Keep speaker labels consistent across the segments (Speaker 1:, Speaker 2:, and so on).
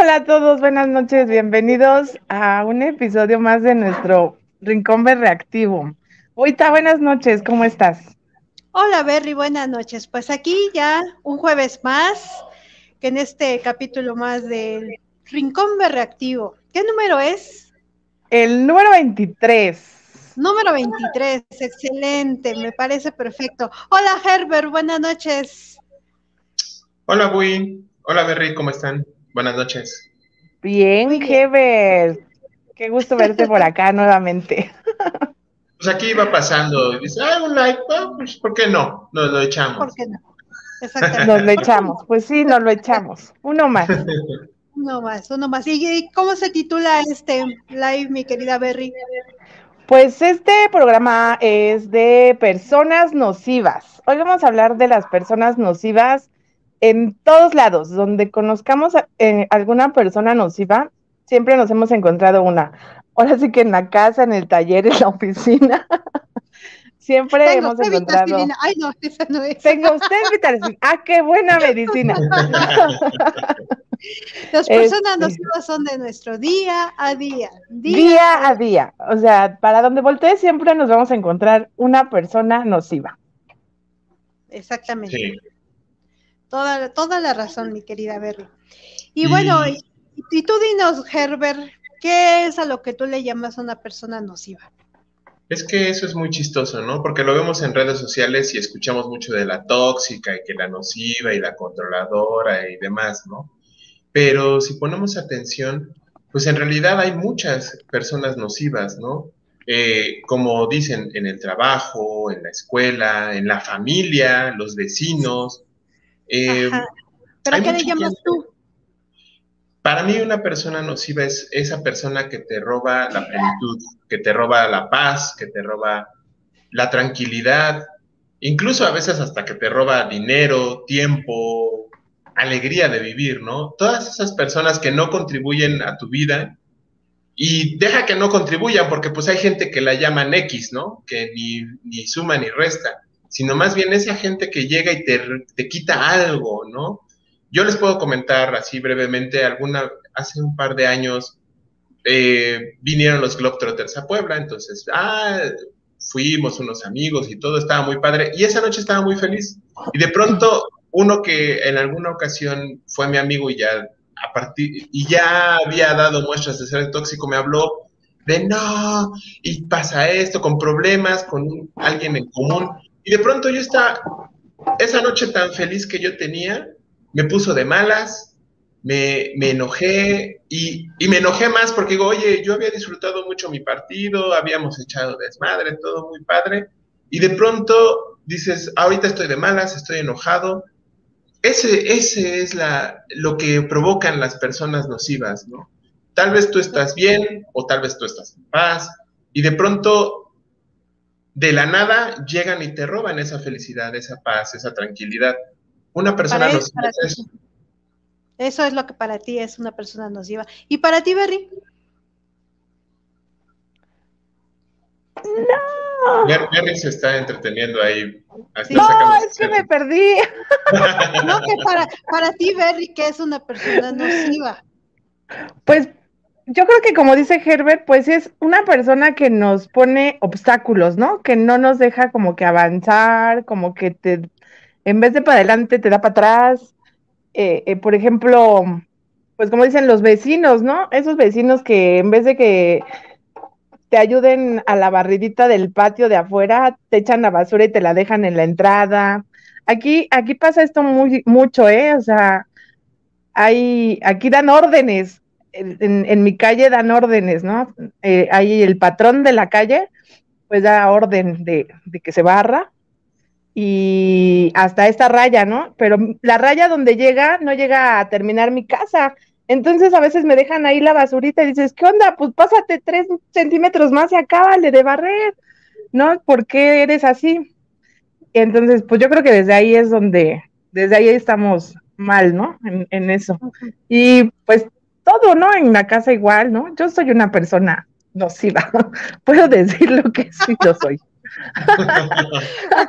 Speaker 1: Hola a todos, buenas noches, bienvenidos a un episodio más de nuestro Rincón Reactivo. Oita, buenas noches, ¿cómo estás?
Speaker 2: Hola Berry, buenas noches. Pues aquí ya un jueves más, que en este capítulo más del Rincón Reactivo. ¿Qué número es?
Speaker 1: El número 23.
Speaker 2: Número 23, excelente, me parece perfecto. Hola Herbert, buenas noches.
Speaker 3: Hola Bui, hola Berry, ¿cómo están? Buenas noches.
Speaker 1: Bien, Herbert. Qué gusto verte por acá nuevamente.
Speaker 3: Pues aquí iba pasando y dice, ah, un like, pues ¿por qué no? Nos lo echamos.
Speaker 2: ¿Por qué no?
Speaker 1: Exactamente. Nos lo echamos, pues sí, nos lo echamos. Uno más.
Speaker 2: Uno más, uno más. ¿Y cómo se titula este live, mi querida Berry?
Speaker 1: Pues este programa es de personas nocivas. Hoy vamos a hablar de las personas nocivas en todos lados, donde conozcamos a, eh, alguna persona nociva, siempre nos hemos encontrado una. Ahora sí que en la casa, en el taller, en la oficina. siempre hemos encontrado.
Speaker 2: Ay, no, esa no es.
Speaker 1: Tengo usted vitamina. Ah, qué buena medicina.
Speaker 2: Las personas este, nocivas son de nuestro día a día.
Speaker 1: Día, a día. O sea, para donde voltee siempre nos vamos a encontrar una persona nociva.
Speaker 2: Exactamente. Sí. Toda, toda la razón, mi querida Berry. Y, bueno, y, tú dinos, Herbert, ¿qué es a lo que tú le llamas una persona nociva?
Speaker 3: Es que eso es muy chistoso, ¿no? Porque lo vemos en redes sociales y escuchamos mucho de la tóxica y que la nociva y la controladora y demás, ¿no? Pero si ponemos atención, pues en realidad hay muchas personas nocivas, ¿no? Eh, como dicen, en el trabajo, en la escuela, en la familia, los vecinos,
Speaker 2: eh, ¿Pero qué le llamas tú?
Speaker 3: Para mí una persona nociva es esa persona que te roba la plenitud, que te roba la paz, que te roba la tranquilidad, incluso a veces hasta que te roba dinero, tiempo, alegría de vivir, ¿no? Todas esas personas que no contribuyen a tu vida y deja que no contribuyan porque pues hay gente que la llaman X, ¿no? Que ni, ni suma ni resta sino más bien esa gente que llega y te, te quita algo, ¿no? Yo les puedo comentar así brevemente, alguna, hace un par de años eh, vinieron los Globetrotters a Puebla, entonces, ah, fuimos unos amigos y todo estaba muy padre, y esa noche estaba muy feliz. Y de pronto, uno que en alguna ocasión fue mi amigo y ya, a partir, y ya había dado muestras de ser tóxico, me habló de no, y pasa esto, con problemas, con alguien en común, y de pronto yo estaba, esa noche tan feliz que yo tenía, me puso de malas, me, enojé y, me enojé más porque digo, oye, yo había disfrutado mucho mi partido, habíamos echado desmadre, todo muy padre. Y de pronto dices, ahorita estoy de malas, estoy enojado. Ese, ese es la, lo que provocan las personas nocivas, ¿no? Tal vez tú estás bien o tal vez tú estás en paz y de pronto de la nada llegan y te roban esa felicidad, esa paz, esa tranquilidad. Una persona nociva es eso.
Speaker 2: Eso es lo que para ti es una persona nociva. ¿Y para ti, Berry?
Speaker 1: No.
Speaker 3: Berry se está entreteniendo ahí.
Speaker 1: No, es que me perdí.
Speaker 2: no, que para, para ti, Berry, que es una persona nociva.
Speaker 1: Pues yo creo que como dice Herbert, pues es una persona que nos pone obstáculos, ¿no? Que no nos deja como que avanzar, como que te, en vez de para adelante, te da para atrás. Eh, eh, por ejemplo, pues como dicen los vecinos, ¿no? Esos vecinos que en vez de que te ayuden a la barridita del patio de afuera, te echan la basura y te la dejan en la entrada. Aquí, aquí pasa esto muy, mucho, ¿eh? O sea, hay, aquí dan órdenes en, mi calle dan órdenes, ¿no? Eh, ahí el patrón de la calle, pues da orden de, que se barra y hasta esta raya, ¿no? Pero la raya donde llega no llega a terminar mi casa. Entonces a veces me dejan ahí la basurita y dices, ¿qué onda? Pues pásate tres centímetros más y acábale de barrer, ¿no? ¿Por qué eres así? Entonces, pues yo creo que desde ahí es donde, desde ahí estamos mal, ¿no? En, en eso. Y pues todo, ¿no? En la casa igual, ¿no? Yo soy una persona nociva, puedo decir lo que sí yo soy.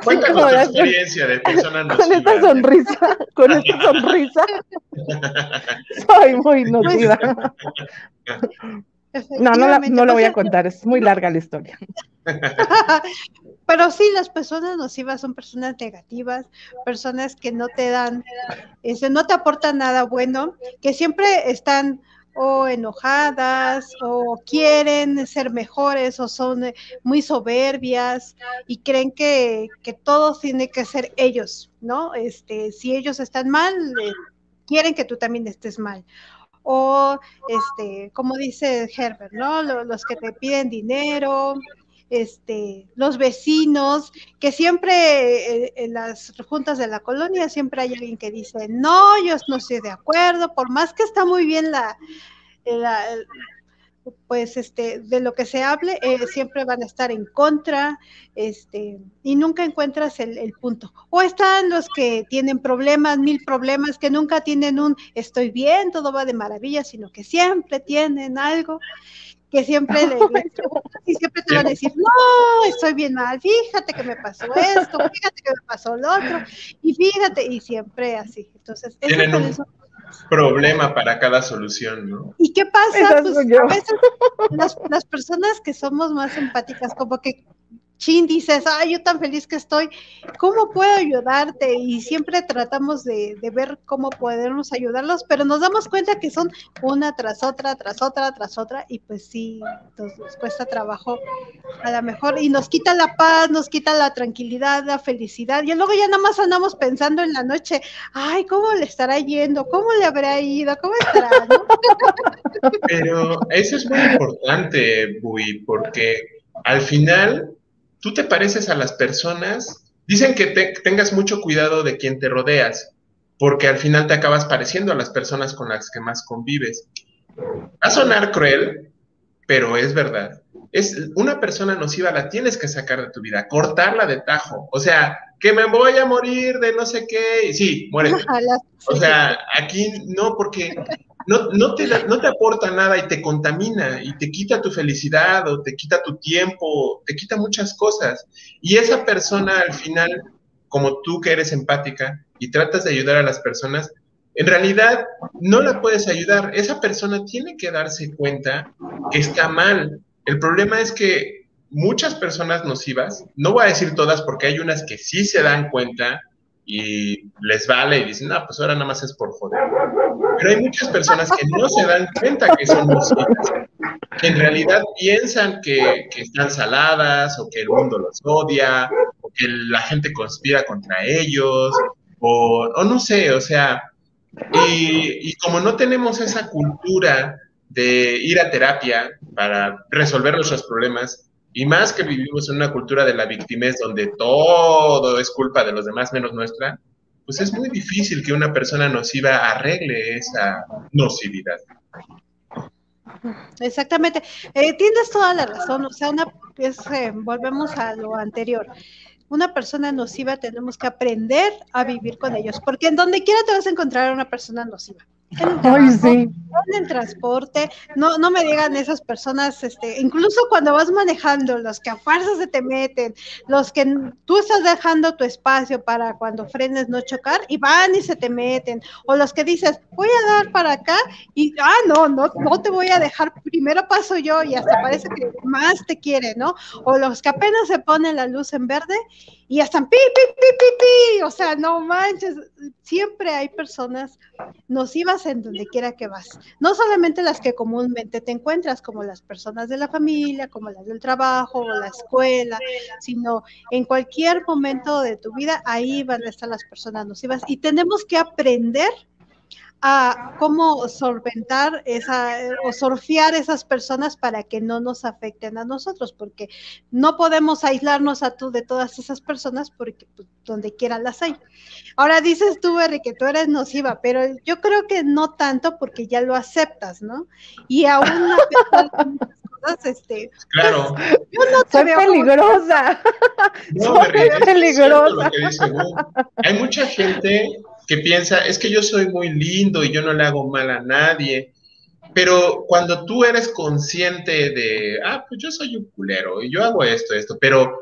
Speaker 3: Cuéntanos tu experiencia de persona nociva.
Speaker 1: Con esta sonrisa, con esta sonrisa. soy muy nociva. No, no, la, no lo voy a contar, es muy larga la historia.
Speaker 2: Pero sí, las personas nocivas son personas negativas, personas que no te dan, este, no te aportan nada bueno, que siempre están o enojadas o quieren ser mejores o son eh, muy soberbias y creen que, que todo tiene que ser ellos, ¿no? Este, si ellos están mal, eh, quieren que tú también estés mal o este, como dice Herbert, ¿no? Los, que te piden dinero, este, los vecinos, que siempre eh, en las juntas de la colonia siempre hay alguien que dice, no, yo no estoy de acuerdo, por más que está muy bien la, la, pues este, de lo que se hable, eh, siempre van a estar en contra, este, y nunca encuentras el, punto. O están los que tienen problemas, mil problemas, que nunca tienen un estoy bien, todo va de maravilla, sino que siempre tienen algo que siempre le, y siempre te van a decir, no, estoy bien mal, fíjate que me pasó esto, fíjate que me pasó lo otro, y fíjate, y siempre así. Entonces,
Speaker 3: eso problema para cada solución, ¿no?
Speaker 2: ¿Y qué pasa? Pues, a veces las, las, personas que somos más empáticas, como que chin, dices, ay, yo tan feliz que estoy, ¿cómo puedo ayudarte? Y siempre tratamos de, ver cómo podemos ayudarlos, pero nos damos cuenta que son una tras otra, tras otra, tras otra, y pues sí, nos, cuesta trabajo a lo mejor, y nos quita la paz, nos quita la tranquilidad, la felicidad, y luego ya nada más andamos pensando en la noche, ay, ¿cómo le estará yendo? ¿Cómo le habrá ido? ¿Cómo estará?
Speaker 3: Pero eso es muy importante, Bui, porque al final tú te pareces a las personas. Dicen que tengas mucho cuidado de quien te rodeas, porque al final te acabas pareciendo a las personas con las que más convives. Va a sonar cruel, pero es verdad. Es una persona nociva la tienes que sacar de tu vida, cortarla de tajo. O sea, que me voy a morir de no sé qué. Sí, muere. O sea, aquí no, porque no, te, te aporta nada y te contamina y te quita tu felicidad o te quita tu tiempo, te quita muchas cosas. Y esa persona al final, como tú que eres empática y tratas de ayudar a las personas, en realidad no la puedes ayudar. Esa persona tiene que darse cuenta que está mal. El problema es que muchas personas nocivas, no voy a decir todas porque hay unas que sí se dan cuenta y les vale y dicen, no, pues ahora nada más es por joder. Pero hay muchas personas que no se dan cuenta que son nocivas, que en realidad piensan que, están saladas o que el mundo los odia o que la gente conspira contra ellos o, no sé, o sea, y, y como no tenemos esa cultura de ir a terapia para resolver nuestros problemas, y más que vivimos en una cultura de la victimez donde todo es culpa de los demás menos nuestra, pues es muy difícil que una persona nociva arregle esa nocividad.
Speaker 2: Exactamente. Eh, tienes toda la razón. O sea, una, eh, volvemos a lo anterior. Una persona nociva tenemos que aprender a vivir con ellos, porque en donde quiera te vas a encontrar una persona nociva en el transporte, no, no me digan esas personas, este, incluso cuando vas manejando, los que a fuerzas se te meten, los que tú estás dejando tu espacio para cuando frenes no chocar y van y se te meten, o los que dices, voy a dar para acá y, ah, no, no, no te voy a dejar, primero paso yo y hasta parece que más te quiere, ¿no? O los que apenas se ponen la luz en verde y ya están pi, pi, pi, pi, pi, o sea, no manches, siempre hay personas nocivas en donde quiera que vas, no solamente las que comúnmente te encuentras, como las personas de la familia, como las del trabajo o la escuela, sino en cualquier momento de tu vida, ahí van a estar las personas nocivas. Y tenemos que aprender a cómo solventar esa o surfear esas personas para que no nos afecten a nosotros, porque no podemos aislarnos a tú de todas esas personas porque pues, donde quiera las hay. Ahora dices tú, Berry, que tú eres nociva, pero yo creo que no tanto porque ya lo aceptas, ¿no? Y aún cosas, este,
Speaker 3: claro.
Speaker 1: yo no te Soy peligrosa.
Speaker 3: No, Soy peligrosa. Hay mucha gente que piensa, es que yo soy muy lindo y yo no le hago mal a nadie. Pero cuando tú eres consciente de, ah, pues yo soy un culero y yo hago esto, esto, pero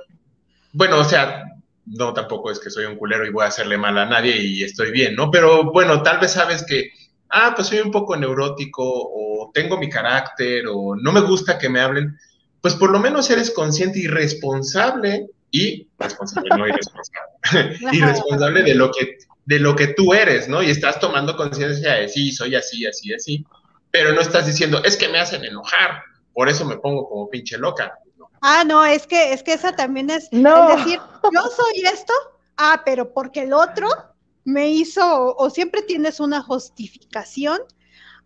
Speaker 3: bueno, o sea, no tampoco es que soy un culero y voy a hacerle mal a nadie y estoy bien, ¿no? Pero bueno, tal vez sabes que, ah, pues soy un poco neurótico o tengo mi carácter o no me gusta que me hablen, pues por lo menos eres consciente y responsable y responsable, no irresponsable, y responsable de lo que de lo que tú eres, ¿no? Y estás tomando conciencia de sí, soy así, así, así, pero no estás diciendo, es que me hacen enojar, por eso me pongo como pinche loca.
Speaker 2: Ah, no, es que, es que esa también es, no. decir, yo soy esto, ah, pero porque el otro me hizo, o siempre tienes una justificación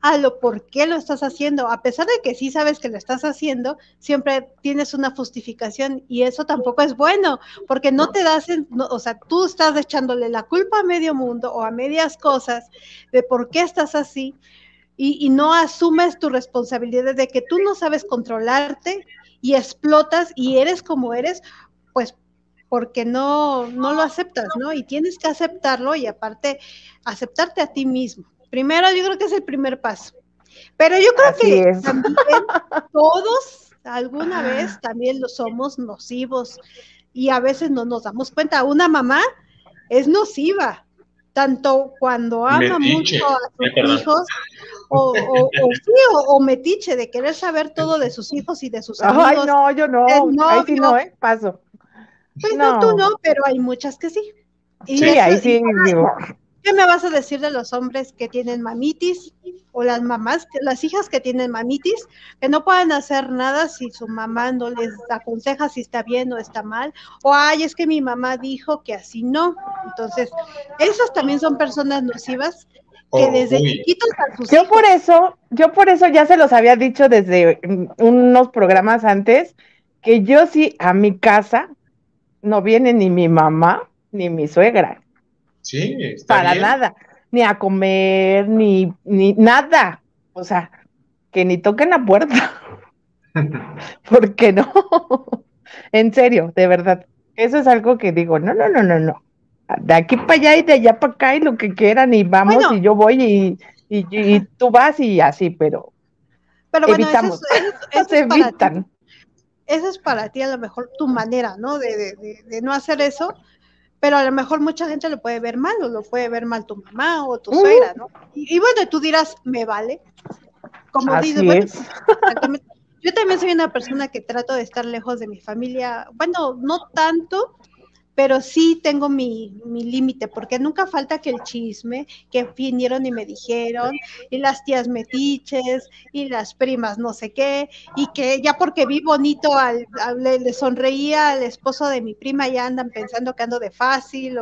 Speaker 2: a lo por qué lo estás haciendo. A pesar de que sí sabes que lo estás haciendo, siempre tienes una justificación y eso tampoco es bueno, porque no te das, o sea, tú estás echándole la culpa a medio mundo o a medias cosas de por qué estás así y, y no asumes tu responsabilidad de que tú no sabes controlarte y explotas y eres como eres, pues porque no, no lo aceptas, ¿no? Y tienes que aceptarlo y aparte aceptarte a ti mismo. Primero, yo creo que es el primer paso. Pero yo creo que también todos alguna vez también lo somos nocivos y a veces no nos damos cuenta. Una mamá es nociva, tanto cuando ama mucho a sus hijos o, o, o, metiche de querer saber todo de sus hijos y de sus amigos.
Speaker 1: Ay, no, yo no, ahí sí no, ¿eh? Paso.
Speaker 2: Pues no. tú no, pero hay muchas que sí.
Speaker 1: sí, ahí sí, digo.
Speaker 2: ¿Qué me vas a decir de los hombres que tienen mamitis o las mamás, las hijas que tienen mamitis, que no pueden hacer nada si su mamá no les aconseja si está bien o está mal? O, ay, es que mi mamá dijo que así no. Entonces, esas también son personas nocivas que oh, desde chiquitos a sus
Speaker 1: Yo por eso, yo por eso ya se los había dicho desde unos programas antes, que yo sí a mi casa no viene ni mi mamá ni mi suegra
Speaker 3: Sí,
Speaker 1: Para nada. Ni a comer, ni, ni nada. O sea, que ni toquen la puerta. ¿Por qué no? en serio, de verdad. Eso es algo que digo, no, no, no, no, no. De aquí para allá y de allá para acá y lo que quieran y vamos y yo voy y, y, tú vas y así, pero,
Speaker 2: pero bueno, evitamos. Eso es, evitan. esa es para ti a lo mejor tu manera, ¿no? De, de, de, no hacer eso, pero a lo mejor mucha gente lo puede ver mal, o lo puede ver mal tu mamá o tu suegra, ¿no? Y, bueno, tú dirás, me vale. Como dices, yo también soy una persona que trato de estar lejos de mi familia, bueno, no tanto, pero sí tengo mi, mi límite, porque nunca falta que el chisme, que vinieron y me dijeron, y las tías metiches, y las primas no sé qué, y que ya porque vi bonito, al, le, sonreía al esposo de mi prima, ya andan pensando que ando de fácil,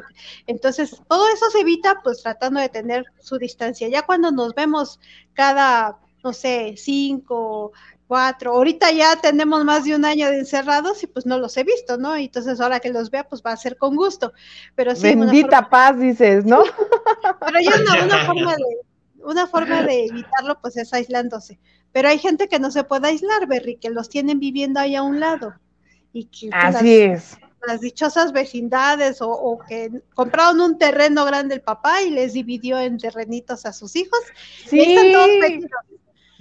Speaker 2: entonces todo eso se evita pues tratando de tener su distancia. Ya cuando nos vemos cada no sé, cinco, cuatro. Ahorita ya tenemos más de un año de encerrados y pues no los he visto, ¿no? Y entonces ahora que los vea, pues va a ser con gusto. Pero sí,
Speaker 1: Bendita paz, dices, ¿no?
Speaker 2: Pero ya no, una forma de, una forma de evitarlo, pues es aislándose. Pero hay gente que no se puede aislar, Berry, que los tienen viviendo ahí a un lado. Y que
Speaker 1: Así es.
Speaker 2: Las dichosas vecindades o, o, que compraron un terreno grande el papá y les dividió en terrenitos a sus hijos.
Speaker 1: Sí. Y están todos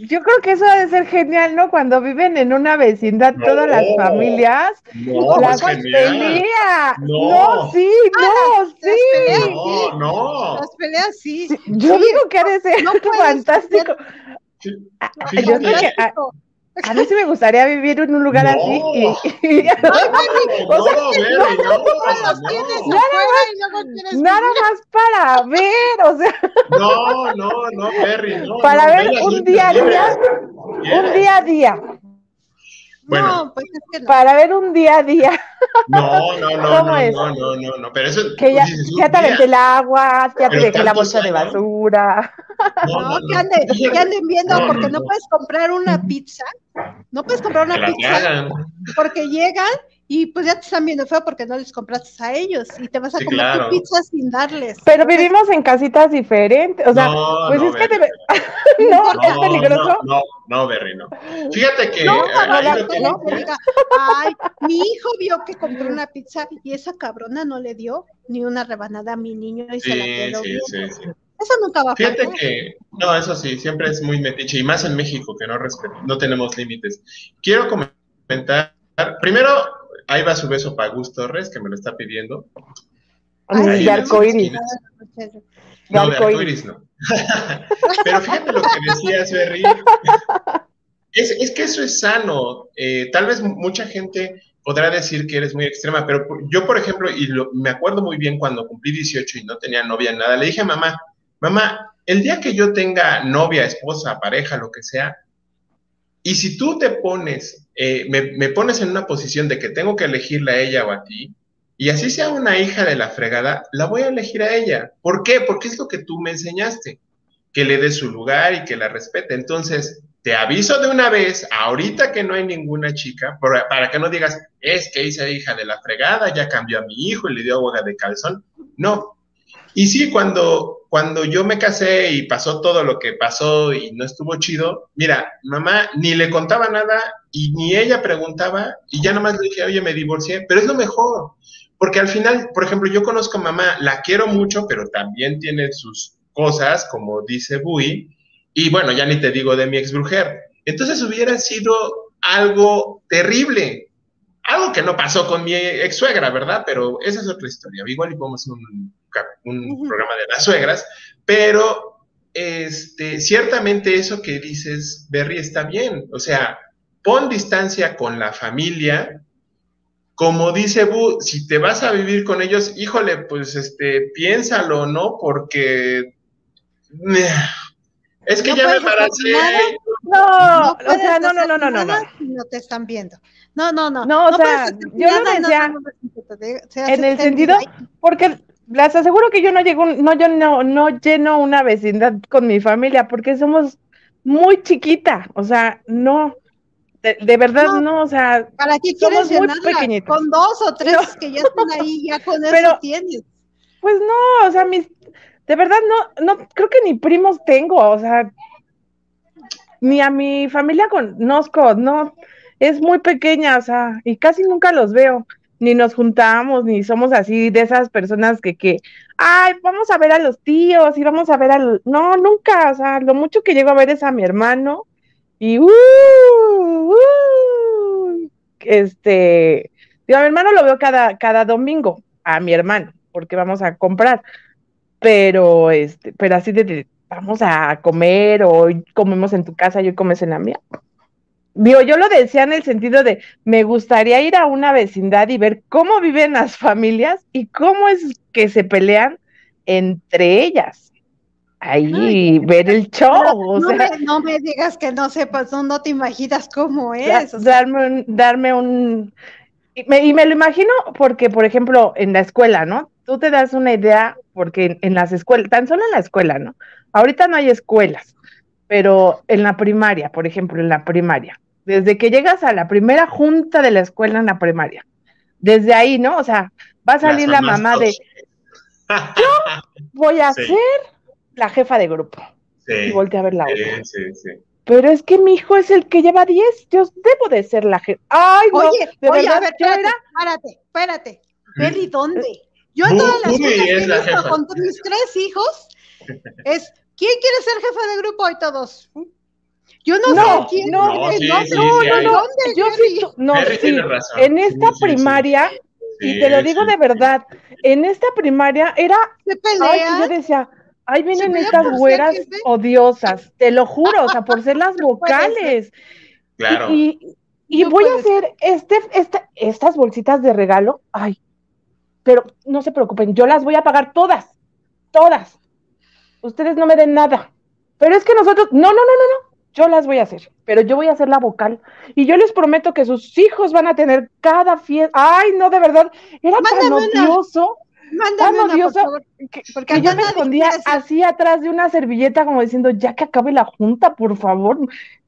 Speaker 1: yo creo que eso debe ser genial, ¿no? Cuando viven en una vecindad todas las familias.
Speaker 3: No,
Speaker 1: la pelea. No. no, sí,
Speaker 2: ah,
Speaker 1: no, sí.
Speaker 3: no, no.
Speaker 2: Las peleas sí.
Speaker 1: Yo digo que ha de ser fantástico. Sí. Ah, yo creo que, a mí sí me gustaría vivir en un lugar así. Y, y, no,
Speaker 3: o sea, no,
Speaker 1: no, nada, más, para ver, o sea.
Speaker 3: No, no, no, Berry, no.
Speaker 1: Para ver un día a día, un día a día.
Speaker 3: Bueno, no,
Speaker 2: pues es que no.
Speaker 1: Para ver un día a día.
Speaker 3: No, no, no, ¿Cómo no, es? no, no, no, no, pero eso
Speaker 1: que ya, ya te aventé el agua, ya te dejé la bolsa de basura.
Speaker 2: No, no, que, anden, que anden viendo porque no puedes comprar una pizza, no puedes comprar una pizza porque llegan y pues ya te están viendo feo porque no les compraste a ellos y te vas a comer tu pizza sin darles.
Speaker 1: Pero vivimos en casitas diferentes, o sea, pues es que te... no, no, es peligroso.
Speaker 3: No, no, Berry, no. Fíjate que...
Speaker 2: No, no, ay, mi hijo vio que compró una pizza y esa cabrona no le dio ni una rebanada a mi niño y se la quedó. Sí, sí, sí. Eso nunca va a
Speaker 3: Fíjate que, no, eso sí, siempre es muy metiche, y más en México, que no, no tenemos límites. Quiero comentar, primero, ahí va su beso para Gus Torres, que me lo está pidiendo.
Speaker 1: Ay, de arcoiris.
Speaker 3: No, de arcoiris no. Pero fíjate lo que decías, Berry. Es, es que eso es sano. Eh, tal vez mucha gente podrá decir que eres muy extrema, pero yo, por ejemplo, y me acuerdo muy bien cuando cumplí 18 y no tenía novia, nada, le dije a mamá, mamá, el día que yo tenga novia, esposa, pareja, lo que sea, y si tú te pones, eh, me, pones en una posición de que tengo que elegirla a ella o a ti, y así sea una hija de la fregada, la voy a elegir a ella. ¿Por qué? Porque es lo que tú me enseñaste, que le dé su lugar y que la respete. Entonces, te aviso de una vez, ahorita que no hay ninguna chica, para, que no digas, es que hice hija de la fregada, ya cambió a mi hijo y le dio agua de calzón. No. Y sí, cuando, cuando yo me casé y pasó todo lo que pasó y no estuvo chido, mira, mamá ni le contaba nada y ni ella preguntaba y ya nomás le dije, oye, me divorcié, pero es lo mejor. Porque al final, por ejemplo, yo conozco a mamá, la quiero mucho, pero también tiene sus cosas, como dice Bui, y bueno, ya ni te digo de mi ex brujer. Entonces hubiera sido algo terrible. Algo que no pasó con mi ex suegra, ¿verdad? Pero esa es otra historia. Igual y podemos un, un programa de las suegras, pero este, ciertamente eso que dices, Berry, está bien. O sea, pon distancia con la familia. Como dice Bu, si te vas a vivir con ellos, híjole, pues este, piénsalo, ¿no? Porque es que ya me parece.
Speaker 1: No, o sea, no, no, no, no, no.
Speaker 2: No te están viendo. No, no, no.
Speaker 1: No, o sea, yo lo decía en el sentido, porque les aseguro que yo no llego, no, yo no, no lleno una vecindad con mi familia, porque somos muy chiquita, o sea, no. De, verdad, no, o sea,
Speaker 2: ¿para qué quieres muy pequeñitos. Con dos o tres que ya están ahí, ya con eso tienes.
Speaker 1: Pues no, o sea, mis, de verdad no, no, creo que ni primos tengo, o sea, ni a mi familia conozco, no, es muy pequeña, o sea, y casi nunca los veo, ni nos juntamos, ni somos así de esas personas que, que, ay, vamos a ver a los tíos y vamos a ver a los, no, nunca, o sea, lo mucho que llego a ver es a mi hermano y, uh, uh, este, digo, a mi hermano lo veo cada, cada domingo, a mi hermano, porque vamos a comprar, pero este, pero así de, vamos a comer o comemos en tu casa y hoy comes en la mía. Digo, yo lo decía en el sentido de, me gustaría ir a una vecindad y ver cómo viven las familias y cómo es que se pelean entre ellas. Ahí, ver el show.
Speaker 2: No, me, digas que no sepas, no, te imaginas cómo es.
Speaker 1: darme un, darme un... y me lo imagino porque, por ejemplo, en la escuela, ¿no? Tú te das una idea porque en, las escuelas, tan solo en la escuela, ¿no? Ahorita no hay escuelas, pero en la primaria, por ejemplo, en la primaria, desde que llegas a la primera junta de la escuela en la primaria, desde ahí, ¿no? O sea, va a salir la mamá de, yo voy a ser la jefa de grupo. Sí, y voltea a ver la otra. Sí, sí, Pero es que mi hijo es el que lleva 10, yo debo de ser la jefa. Ay, no,
Speaker 2: oye, oye, a ver, espérate, espérate, espérate. Eli, ¿dónde? Yo en todas las cosas que he visto con mis tres hijos es ¿quién quiere ser jefe de grupo? Y todos. Yo no, sé quién. No, no, no, no,
Speaker 1: Yo sí, no, sí. En esta primaria, y te lo digo de verdad, en esta primaria era. Se pelea. yo decía, ahí vienen estas güeras odiosas, te lo juro, o sea, por ser las vocales. Claro. Y, y, voy a hacer este, este, estas bolsitas de regalo. Ay, pero no se preocupen, yo las voy a pagar todas, todas. Ustedes no me den nada. Pero es que nosotros, no, no, no, no, no, yo las voy a hacer, pero yo voy a hacer la vocal. Y yo les prometo que sus hijos van a tener cada fiesta. Ay, no, de verdad, era tan odioso. tan odioso porque yo me escondía así atrás de una servilleta como diciendo, ya que acabe la junta, por favor,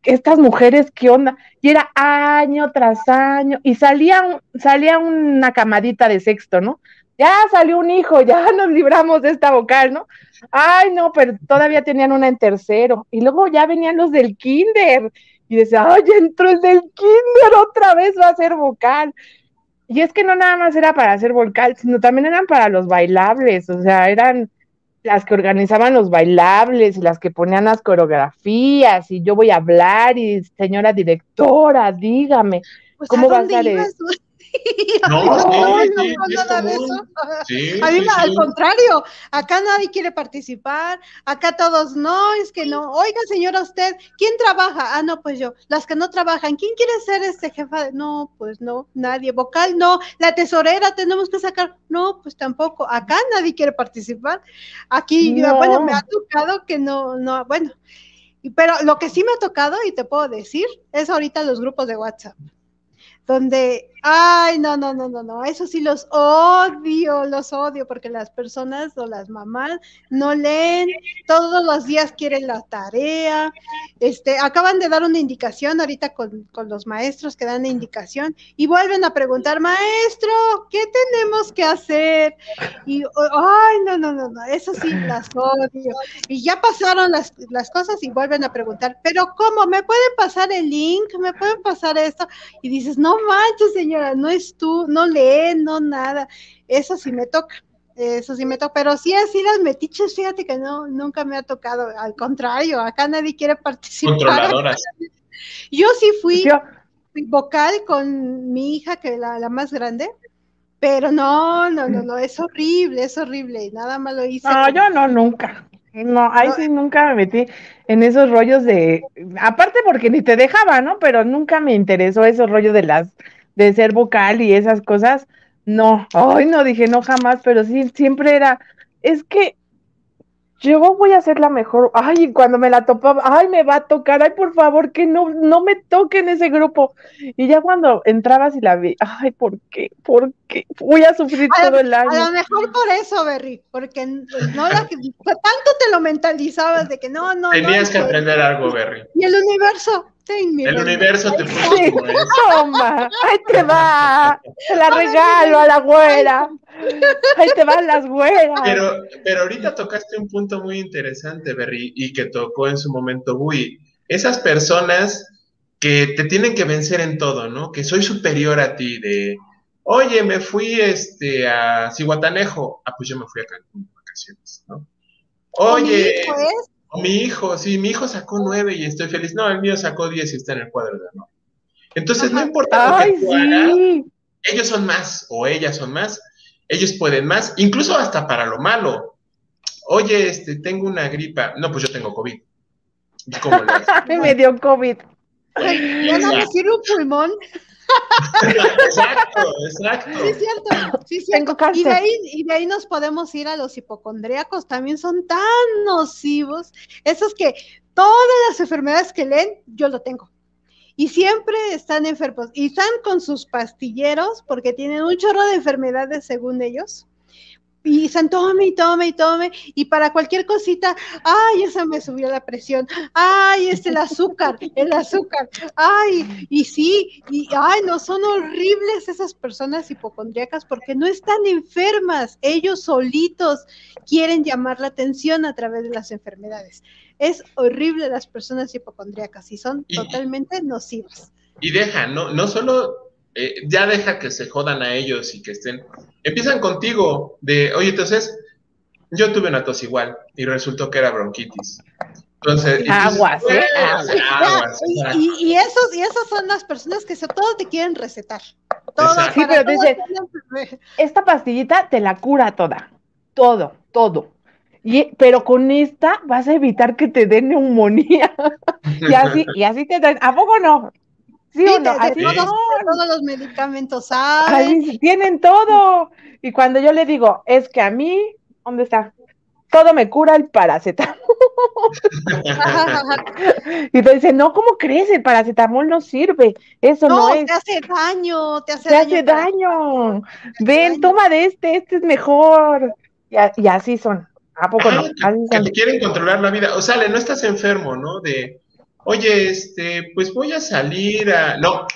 Speaker 1: estas mujeres, ¿qué onda? Y era año tras año, y salía, salía una camadita de sexto, ¿no? Ya salió un hijo, ya nos libramos de esta vocal, ¿no? Ay, no, pero todavía tenían una en tercero, y luego ya venían los del kinder, y decía, ay, entró el del kinder, otra vez va a ser vocal. Y es que no nada más era para hacer vocal, sino también eran para los bailables, o sea, eran las que organizaban los bailables y las que ponían las coreografías. Y yo voy a hablar y señora directora, dígame, pues, ¿cómo va a estar
Speaker 3: No,
Speaker 2: no,
Speaker 3: sí,
Speaker 2: no,
Speaker 3: sí,
Speaker 2: no,
Speaker 3: es
Speaker 2: nada de
Speaker 3: común.
Speaker 2: eso.
Speaker 3: Sí,
Speaker 2: A mí,
Speaker 3: sí,
Speaker 2: al contrario, acá nadie quiere participar, acá todos, no, es que no. Oiga, señora, usted, ¿quién trabaja? Ah, no, pues yo. Las que no trabajan, ¿quién quiere ser este jefa? de- No, pues no, nadie. Vocal, no. La tesorera, tenemos que sacar. No, pues tampoco. Acá nadie quiere participar. Aquí,
Speaker 1: No.
Speaker 2: bueno, me ha tocado que no, no, bueno. Y- Pero lo que sí me ha tocado, y te puedo decir, es ahorita los grupos de WhatsApp donde, ay, no, no, no, no, no, eso sí los odio, los odio, porque las personas o las mamás no leen, todos los días quieren la tarea, este, acaban de dar una indicación ahorita con, con los maestros que dan la indicación y vuelven a preguntar, maestro, ¿qué tenemos que hacer? Y, ay, no, no, no, no, eso sí las odio. Y ya pasaron las, las cosas y vuelven a preguntar, pero ¿cómo? ¿Me pueden pasar el link? ¿Me pueden pasar esto? y dices, no manches, señora, no es tú, no lee, no nada. Eso sí me toca, eso sí me toca, pero sí así las metiches, fíjate que no, nunca me ha tocado, al contrario, acá nadie quiere participar.
Speaker 3: Controladoras.
Speaker 2: Yo sí fui
Speaker 1: Yo,
Speaker 2: vocal con mi hija, que la, la más grande, pero no, no, no, no, es horrible, es horrible, nada más lo hice.
Speaker 1: no, yo no, nunca. No, ahí
Speaker 2: No.
Speaker 1: sí nunca me metí en esos rollos de, aparte porque ni te dejaba, ¿no? Pero nunca me interesó esos rollos de las, de ser vocal y esas cosas. No, ay, no dije no jamás, pero sí, siempre era, es que yo voy a ser la mejor, ay, cuando me la topaba, ay, me va a tocar, ay, por favor, que no, no me toquen ese grupo. Y ya cuando entrabas y la vi, ay, ¿por qué? ¿Por qué? Voy a sufrir
Speaker 2: A
Speaker 1: todo el
Speaker 2: A
Speaker 1: año.
Speaker 2: lo mejor por eso, Berry, porque no la que tanto te lo mentalizabas de que no, no,
Speaker 3: Tenías
Speaker 2: no,
Speaker 3: que aprender algo, Berry.
Speaker 2: Y el universo, ten mi
Speaker 3: El universo te puso
Speaker 1: Sí, toma, ahí te va, te la regalo a la güera, ahí te van las güeras.
Speaker 3: Pero, pero ahorita tocaste un punto muy interesante, Berry, y que tocó en su momento Bui. Esas personas que te tienen que vencer en todo, ¿no? Que soy superior a ti, de, oye, me fui este, a Cihuatanejo. Ah, pues yo me fui a Cancún de vacaciones, ¿no? Oye,
Speaker 2: hijo, ¿eh?
Speaker 3: O mi hijo, sí, mi hijo sacó nueve y estoy feliz. No, el mío sacó diez y está en el cuadro de honor. Entonces, no importa lo
Speaker 1: Ay,
Speaker 3: que tú hagas,
Speaker 1: sí,
Speaker 3: ellos son más o ellas son más, ellos pueden más, incluso hasta para lo malo. Oye, este, tengo una gripa. No, pues yo tengo COVID. ¿Cómo le
Speaker 1: me dio COVID.
Speaker 2: Ya no me sirve un pulmón.
Speaker 3: Exacto, exacto.
Speaker 2: Sí, es cierto. Sí, es
Speaker 1: Tengo
Speaker 2: cierto. Y de, ahí, y de ahí nos podemos ir a los hipocondríacos, también son tan nocivos. Esos que todas las enfermedades que leen, yo lo tengo. Y siempre están enfermos. Y están con sus pastilleros porque tienen un chorro de enfermedades según ellos. Y están tome y tome y tome. Y para cualquier cosita, ay, esa me subió la presión. Ay, este el azúcar, el azúcar. Ay, y sí, y ay, no, son horribles esas personas hipocondríacas porque no están enfermas. Ellos solitos quieren llamar la atención a través de las enfermedades. Es horrible las personas hipocondríacas y son
Speaker 3: Y-
Speaker 2: totalmente nocivas.
Speaker 3: Y deja, no, no solo, eh, ya deja que se jodan a ellos y que estén, empiezan contigo de, oye, entonces, yo tuve una tos igual y resultó que era bronquitis. Entonces,
Speaker 1: Aguas, ¿eh?
Speaker 3: aguas,
Speaker 2: Y,
Speaker 3: exacto.
Speaker 2: y- y esos, y esas son las personas que se, todo te quieren recetar.
Speaker 1: Sí, pero
Speaker 2: tienen-
Speaker 1: Esta pastillita te la cura toda, todo, todo. Y, pero con esta vas a evitar que te dé neumonía. y así, y así te traen. ¿A poco no? ¿Sí,
Speaker 2: Sí,
Speaker 1: o
Speaker 2: de,
Speaker 1: no?
Speaker 2: de
Speaker 1: Así
Speaker 2: todos,
Speaker 1: son.
Speaker 2: de todos los medicamentos.
Speaker 1: Ahí tienen todo. Y cuando yo le digo, es que a mí, ¿dónde está? Todo me cura el paracetamol. Y te dice, no, ¿cómo crees? El paracetamol no sirve. Eso no,
Speaker 2: no,
Speaker 1: es.
Speaker 2: te hace daño, te hace
Speaker 1: Te
Speaker 2: daño.
Speaker 1: hace
Speaker 2: para-
Speaker 1: daño.
Speaker 2: hace
Speaker 1: Ven,
Speaker 2: daño.
Speaker 1: toma de este, este es mejor. Y, a- y así son. ¿A poco no?
Speaker 3: Ah,
Speaker 1: Así
Speaker 3: que
Speaker 1: son.
Speaker 3: te quieren controlar la vida. O sea, no estás enfermo, ¿no? De, oye, este, pues voy a salir a. No,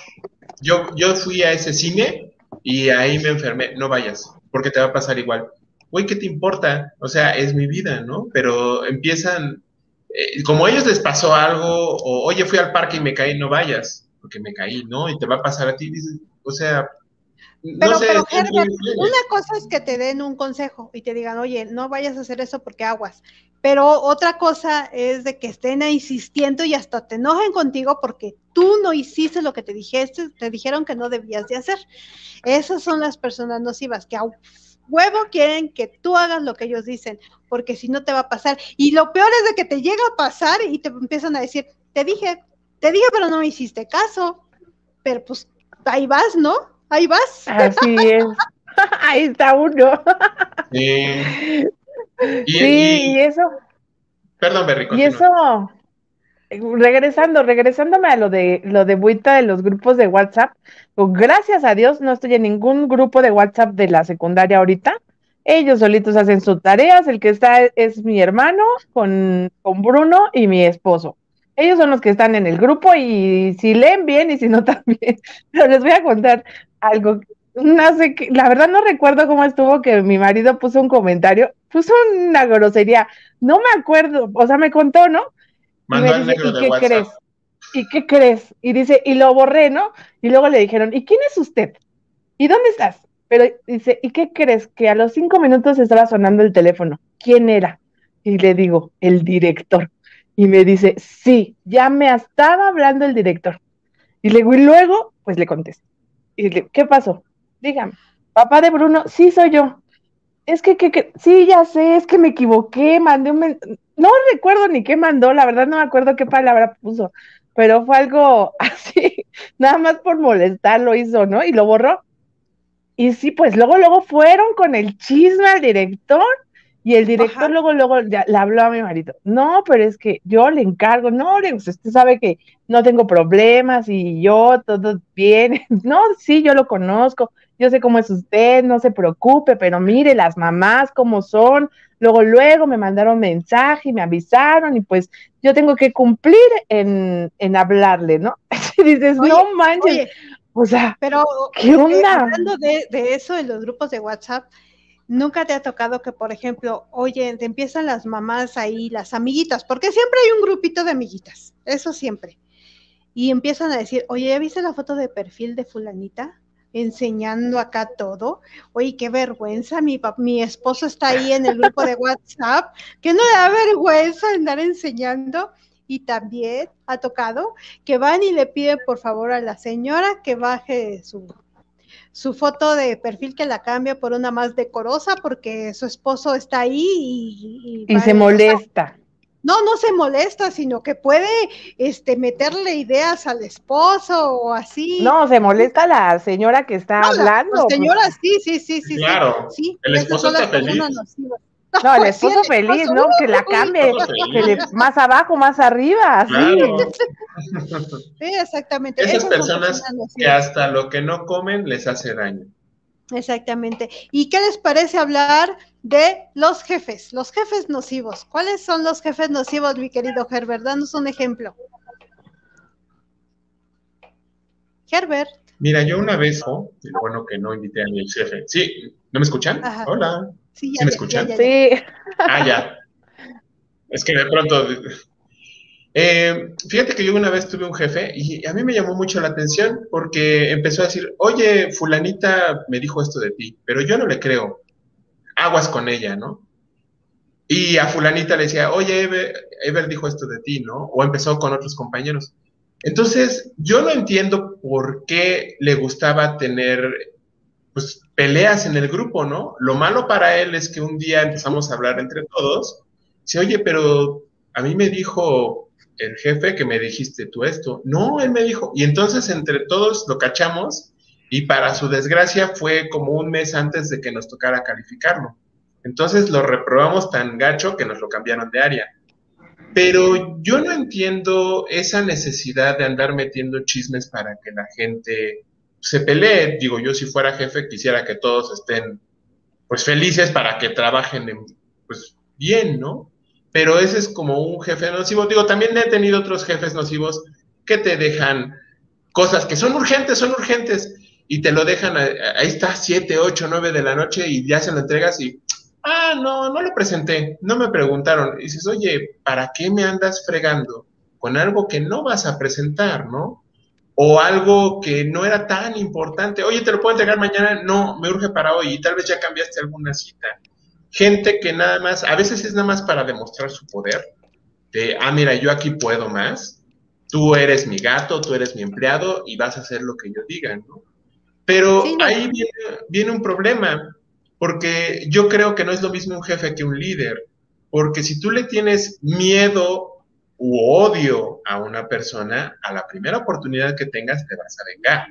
Speaker 3: yo, yo fui a ese cine y ahí me enfermé. No vayas, porque te va a pasar igual. Güey, ¿qué te importa? O sea, es mi vida, ¿no? Pero empiezan, eh, como a ellos les pasó algo, o oye, fui al parque y me caí, no vayas, porque me caí, ¿no? Y te va a pasar a ti, dices, o sea,
Speaker 2: Pero, pero Herbert, una cosa es que te den un consejo y te digan, oye, no vayas a hacer eso porque aguas. Pero otra cosa es de que estén insistiendo y hasta te enojen contigo porque tú no hiciste lo que te dijiste, te dijeron que no debías de hacer. Esas son las personas nocivas que a huevo quieren que tú hagas lo que ellos dicen, porque si no te va a pasar. Y lo peor es de que te llega a pasar y te empiezan a decir, te dije, te dije, pero no me hiciste caso. Pero pues ahí vas, ¿no? Ahí vas.
Speaker 1: Así es. ahí está uno. sí. sí, y, eso.
Speaker 3: Perdón, Berry,
Speaker 1: Y eso, regresando, regresándome a lo de lo de Buita de los grupos de WhatsApp, pues, gracias a Dios no estoy en ningún grupo de WhatsApp de la secundaria ahorita. Ellos solitos hacen sus tareas, el que está es mi hermano con, con Bruno y mi esposo. Ellos son los que están en el grupo y si leen bien y si no también. Pero les voy a contar algo. No sé, la verdad no recuerdo cómo estuvo que mi marido puso un comentario, puso una grosería, no me acuerdo, o sea, me contó, ¿no? me dice, ¿y qué crees? ¿Y qué crees? Y dice, y lo borré, ¿no? Y luego le dijeron, ¿y quién es usted? ¿Y dónde estás? Pero dice, ¿y qué crees? Que a los cinco minutos estaba sonando el teléfono. ¿Quién era? Y le digo, el director. Y me dice, sí, ya me estaba hablando el director. Y le y luego, pues le contesto. Y le ¿qué pasó? Dígame, papá de Bruno, sí soy yo. Es que, que, sí, ya sé, es que me equivoqué, mandé un... No recuerdo ni qué mandó, la verdad no me acuerdo qué palabra puso, pero fue algo así, nada más por molestar lo hizo, ¿no? Y lo borró. Y sí, pues luego, luego fueron con el chisme al director y el director luego, luego le habló a mi marido, no, pero es que yo le encargo, no, le, usted sabe que no tengo problemas y yo todo bien, no, sí, yo lo conozco, yo sé cómo es usted, no se preocupe, pero mire las mamás cómo son, luego, luego me mandaron mensaje y me avisaron y pues yo tengo que cumplir en, en hablarle, ¿no? y dices, no manches, o sea,
Speaker 2: pero, ¿qué eh, onda? hablando de, de eso en los grupos de WhatsApp, Nunca te ha tocado que, por ejemplo, oye, te empiezan las mamás ahí, las amiguitas, porque siempre hay un grupito de amiguitas, eso siempre. Y empiezan a decir, oye, ¿ya viste la foto de perfil de fulanita? enseñando acá todo. Oye, qué vergüenza, mi, mi esposo está ahí en el grupo de WhatsApp, que no le da vergüenza andar enseñando. Y también ha tocado que van y le piden por favor a la señora que baje su su foto de perfil que la cambia por una más decorosa porque su esposo está ahí y,
Speaker 1: y, se molesta.
Speaker 2: no, no se molesta, sino que puede este, meterle ideas al esposo o así.
Speaker 1: No, se molesta la señora que está hablando. La,
Speaker 2: señora, sí, sí, sí, sí.
Speaker 3: Claro, sí, el esposo está feliz.
Speaker 1: No, el esposo feliz, ¿no? Que la cambie, que le, más abajo, más arriba,
Speaker 2: Sí, exactamente.
Speaker 3: Esas personas que hasta lo que no comen les hace daño.
Speaker 2: Exactamente. ¿Y qué les parece hablar de los jefes, los jefes nocivos? ¿Cuáles son los jefes nocivos, mi querido Herbert? Danos un ejemplo. Herbert.
Speaker 3: Mira, yo una vez, oh, lo bueno que no invité a mi jefe. Sí, ¿no me escuchan? Hola. Sí, me escuchan?
Speaker 1: sí.
Speaker 3: Ah, ya. Es que de pronto. Eh, fíjate que yo una vez tuve un jefe y a mí me llamó mucho la atención porque empezó a decir, oye, fulanita me dijo esto de ti, pero yo no le creo. Aguas con ella, ¿no? Y a fulanita le decía, oye, Ever, dijo esto de ti, ¿no? O empezó con otros compañeros. Entonces, yo no entiendo por qué le gustaba tener pues peleas en el grupo, ¿no? Lo malo para él es que un día empezamos a hablar entre todos, dice, oye, pero a mí me dijo el jefe que me dijiste tú esto. No, él me dijo, y entonces entre todos lo cachamos y para su desgracia fue como un mes antes de que nos tocara calificarlo. Entonces lo reprobamos tan gacho que nos lo cambiaron de área. Pero yo no entiendo esa necesidad de andar metiendo chismes para que la gente se pelee. Digo, yo si fuera jefe quisiera que todos estén pues felices para que trabajen pues bien, ¿no? Pero ese es como un jefe nocivo. Digo, también he tenido otros jefes nocivos que te dejan cosas que son urgentes, son urgentes, y te lo dejan, ahí está, 7, 8, 9 de la noche y ya se lo entregas y, ah, no, no lo presenté, no me preguntaron. Y dices, oye, ¿para qué me andas fregando con algo que no vas a presentar, no? O algo que no era tan importante. Oye, ¿te lo puedo entregar mañana? No, me urge para hoy y tal vez ya cambiaste alguna cita. Gente que nada más, a veces es nada más para demostrar su poder, de, ah, mira, yo aquí puedo más, tú eres mi gato, tú eres mi empleado y vas a hacer lo que yo diga, ¿no? Pero ahí viene, viene un problema, porque yo creo que no es lo mismo un jefe que un líder, porque si tú le tienes miedo u odio a una persona, a la primera oportunidad que tengas te vas a vengar.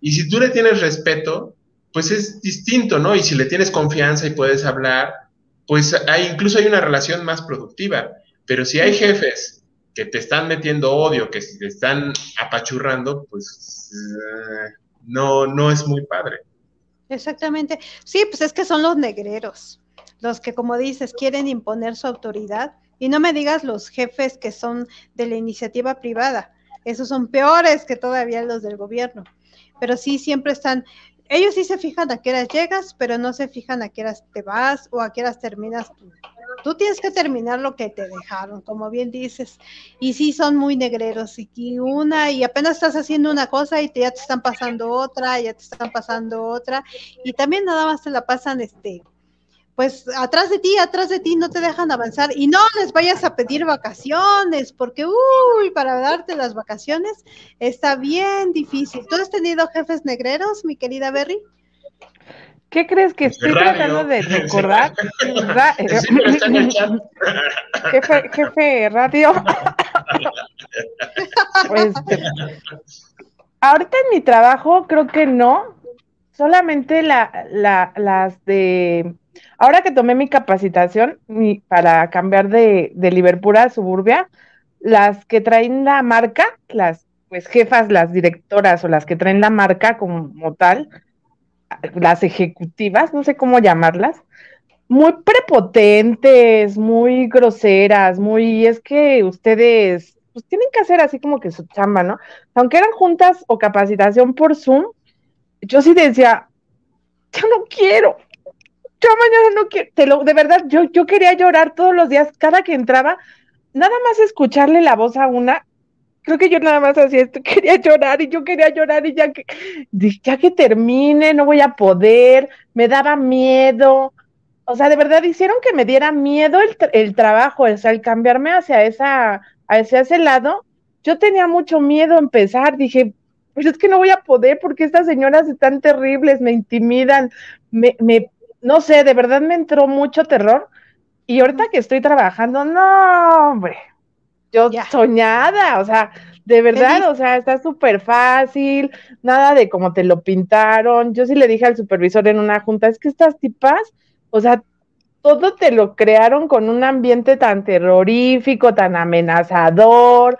Speaker 3: Y si tú le tienes respeto, pues es distinto, ¿no? Y si le tienes confianza y puedes hablar, pues hay, incluso hay una relación más productiva. Pero si hay jefes que te están metiendo odio, que te están apachurrando, pues eh, no, no es muy padre.
Speaker 2: Exactamente. Sí, pues es que son los negreros, los que, como dices, quieren imponer su autoridad y no me digas los jefes que son de la iniciativa privada. Esos son peores que todavía los del gobierno. Pero sí, siempre están, ellos sí se fijan a qué horas llegas, pero no se fijan a qué horas te vas o a qué horas terminas tú. Tienes que terminar lo que te dejaron, como bien dices. Y sí son muy negreros. Y una, y apenas estás haciendo una cosa y te, ya te están pasando otra, ya te están pasando otra. Y también nada más te la pasan este pues atrás de ti, atrás de ti no te dejan avanzar y no les vayas a pedir vacaciones, porque uy, para darte las vacaciones está bien difícil. ¿Tú has tenido jefes negreros, mi querida Berry?
Speaker 1: ¿Qué crees que estoy tratando de recordar? jefe, jefe radio. pues, ahorita en mi trabajo creo que no, solamente la, la, las de Ahora que tomé mi capacitación para cambiar de, Liverpool a Suburbia, las que traen la marca, las pues jefas, las directoras o las que traen la marca como tal, las ejecutivas, no sé cómo llamarlas, muy prepotentes, muy groseras, muy, es que ustedes pues tienen que hacer así como que su chamba, ¿no? Aunque eran juntas o capacitación por Zoom, yo sí decía, yo no quiero, yo mañana no quiero, te lo, de verdad, yo, yo quería llorar todos los días, cada que entraba, nada más escucharle la voz a una, creo que yo nada más hacía esto, quería llorar y yo quería llorar y ya que, ya que termine, no voy a poder, me daba miedo, o sea, de verdad hicieron que me diera miedo el, el trabajo, o sea, el cambiarme hacia esa, hacia ese lado, yo tenía mucho miedo a empezar, dije, pues es que no voy a poder porque estas señoras están terribles, me intimidan, me, me, no sé, de verdad me entró mucho terror. Y ahorita que estoy trabajando, no, hombre, yo soñada, o sea, de verdad, o sea, está súper fácil, nada de como te lo pintaron. Yo sí le dije al supervisor en una junta, es que estas tipas, o sea, todo te lo crearon con un ambiente tan terrorífico, tan amenazador,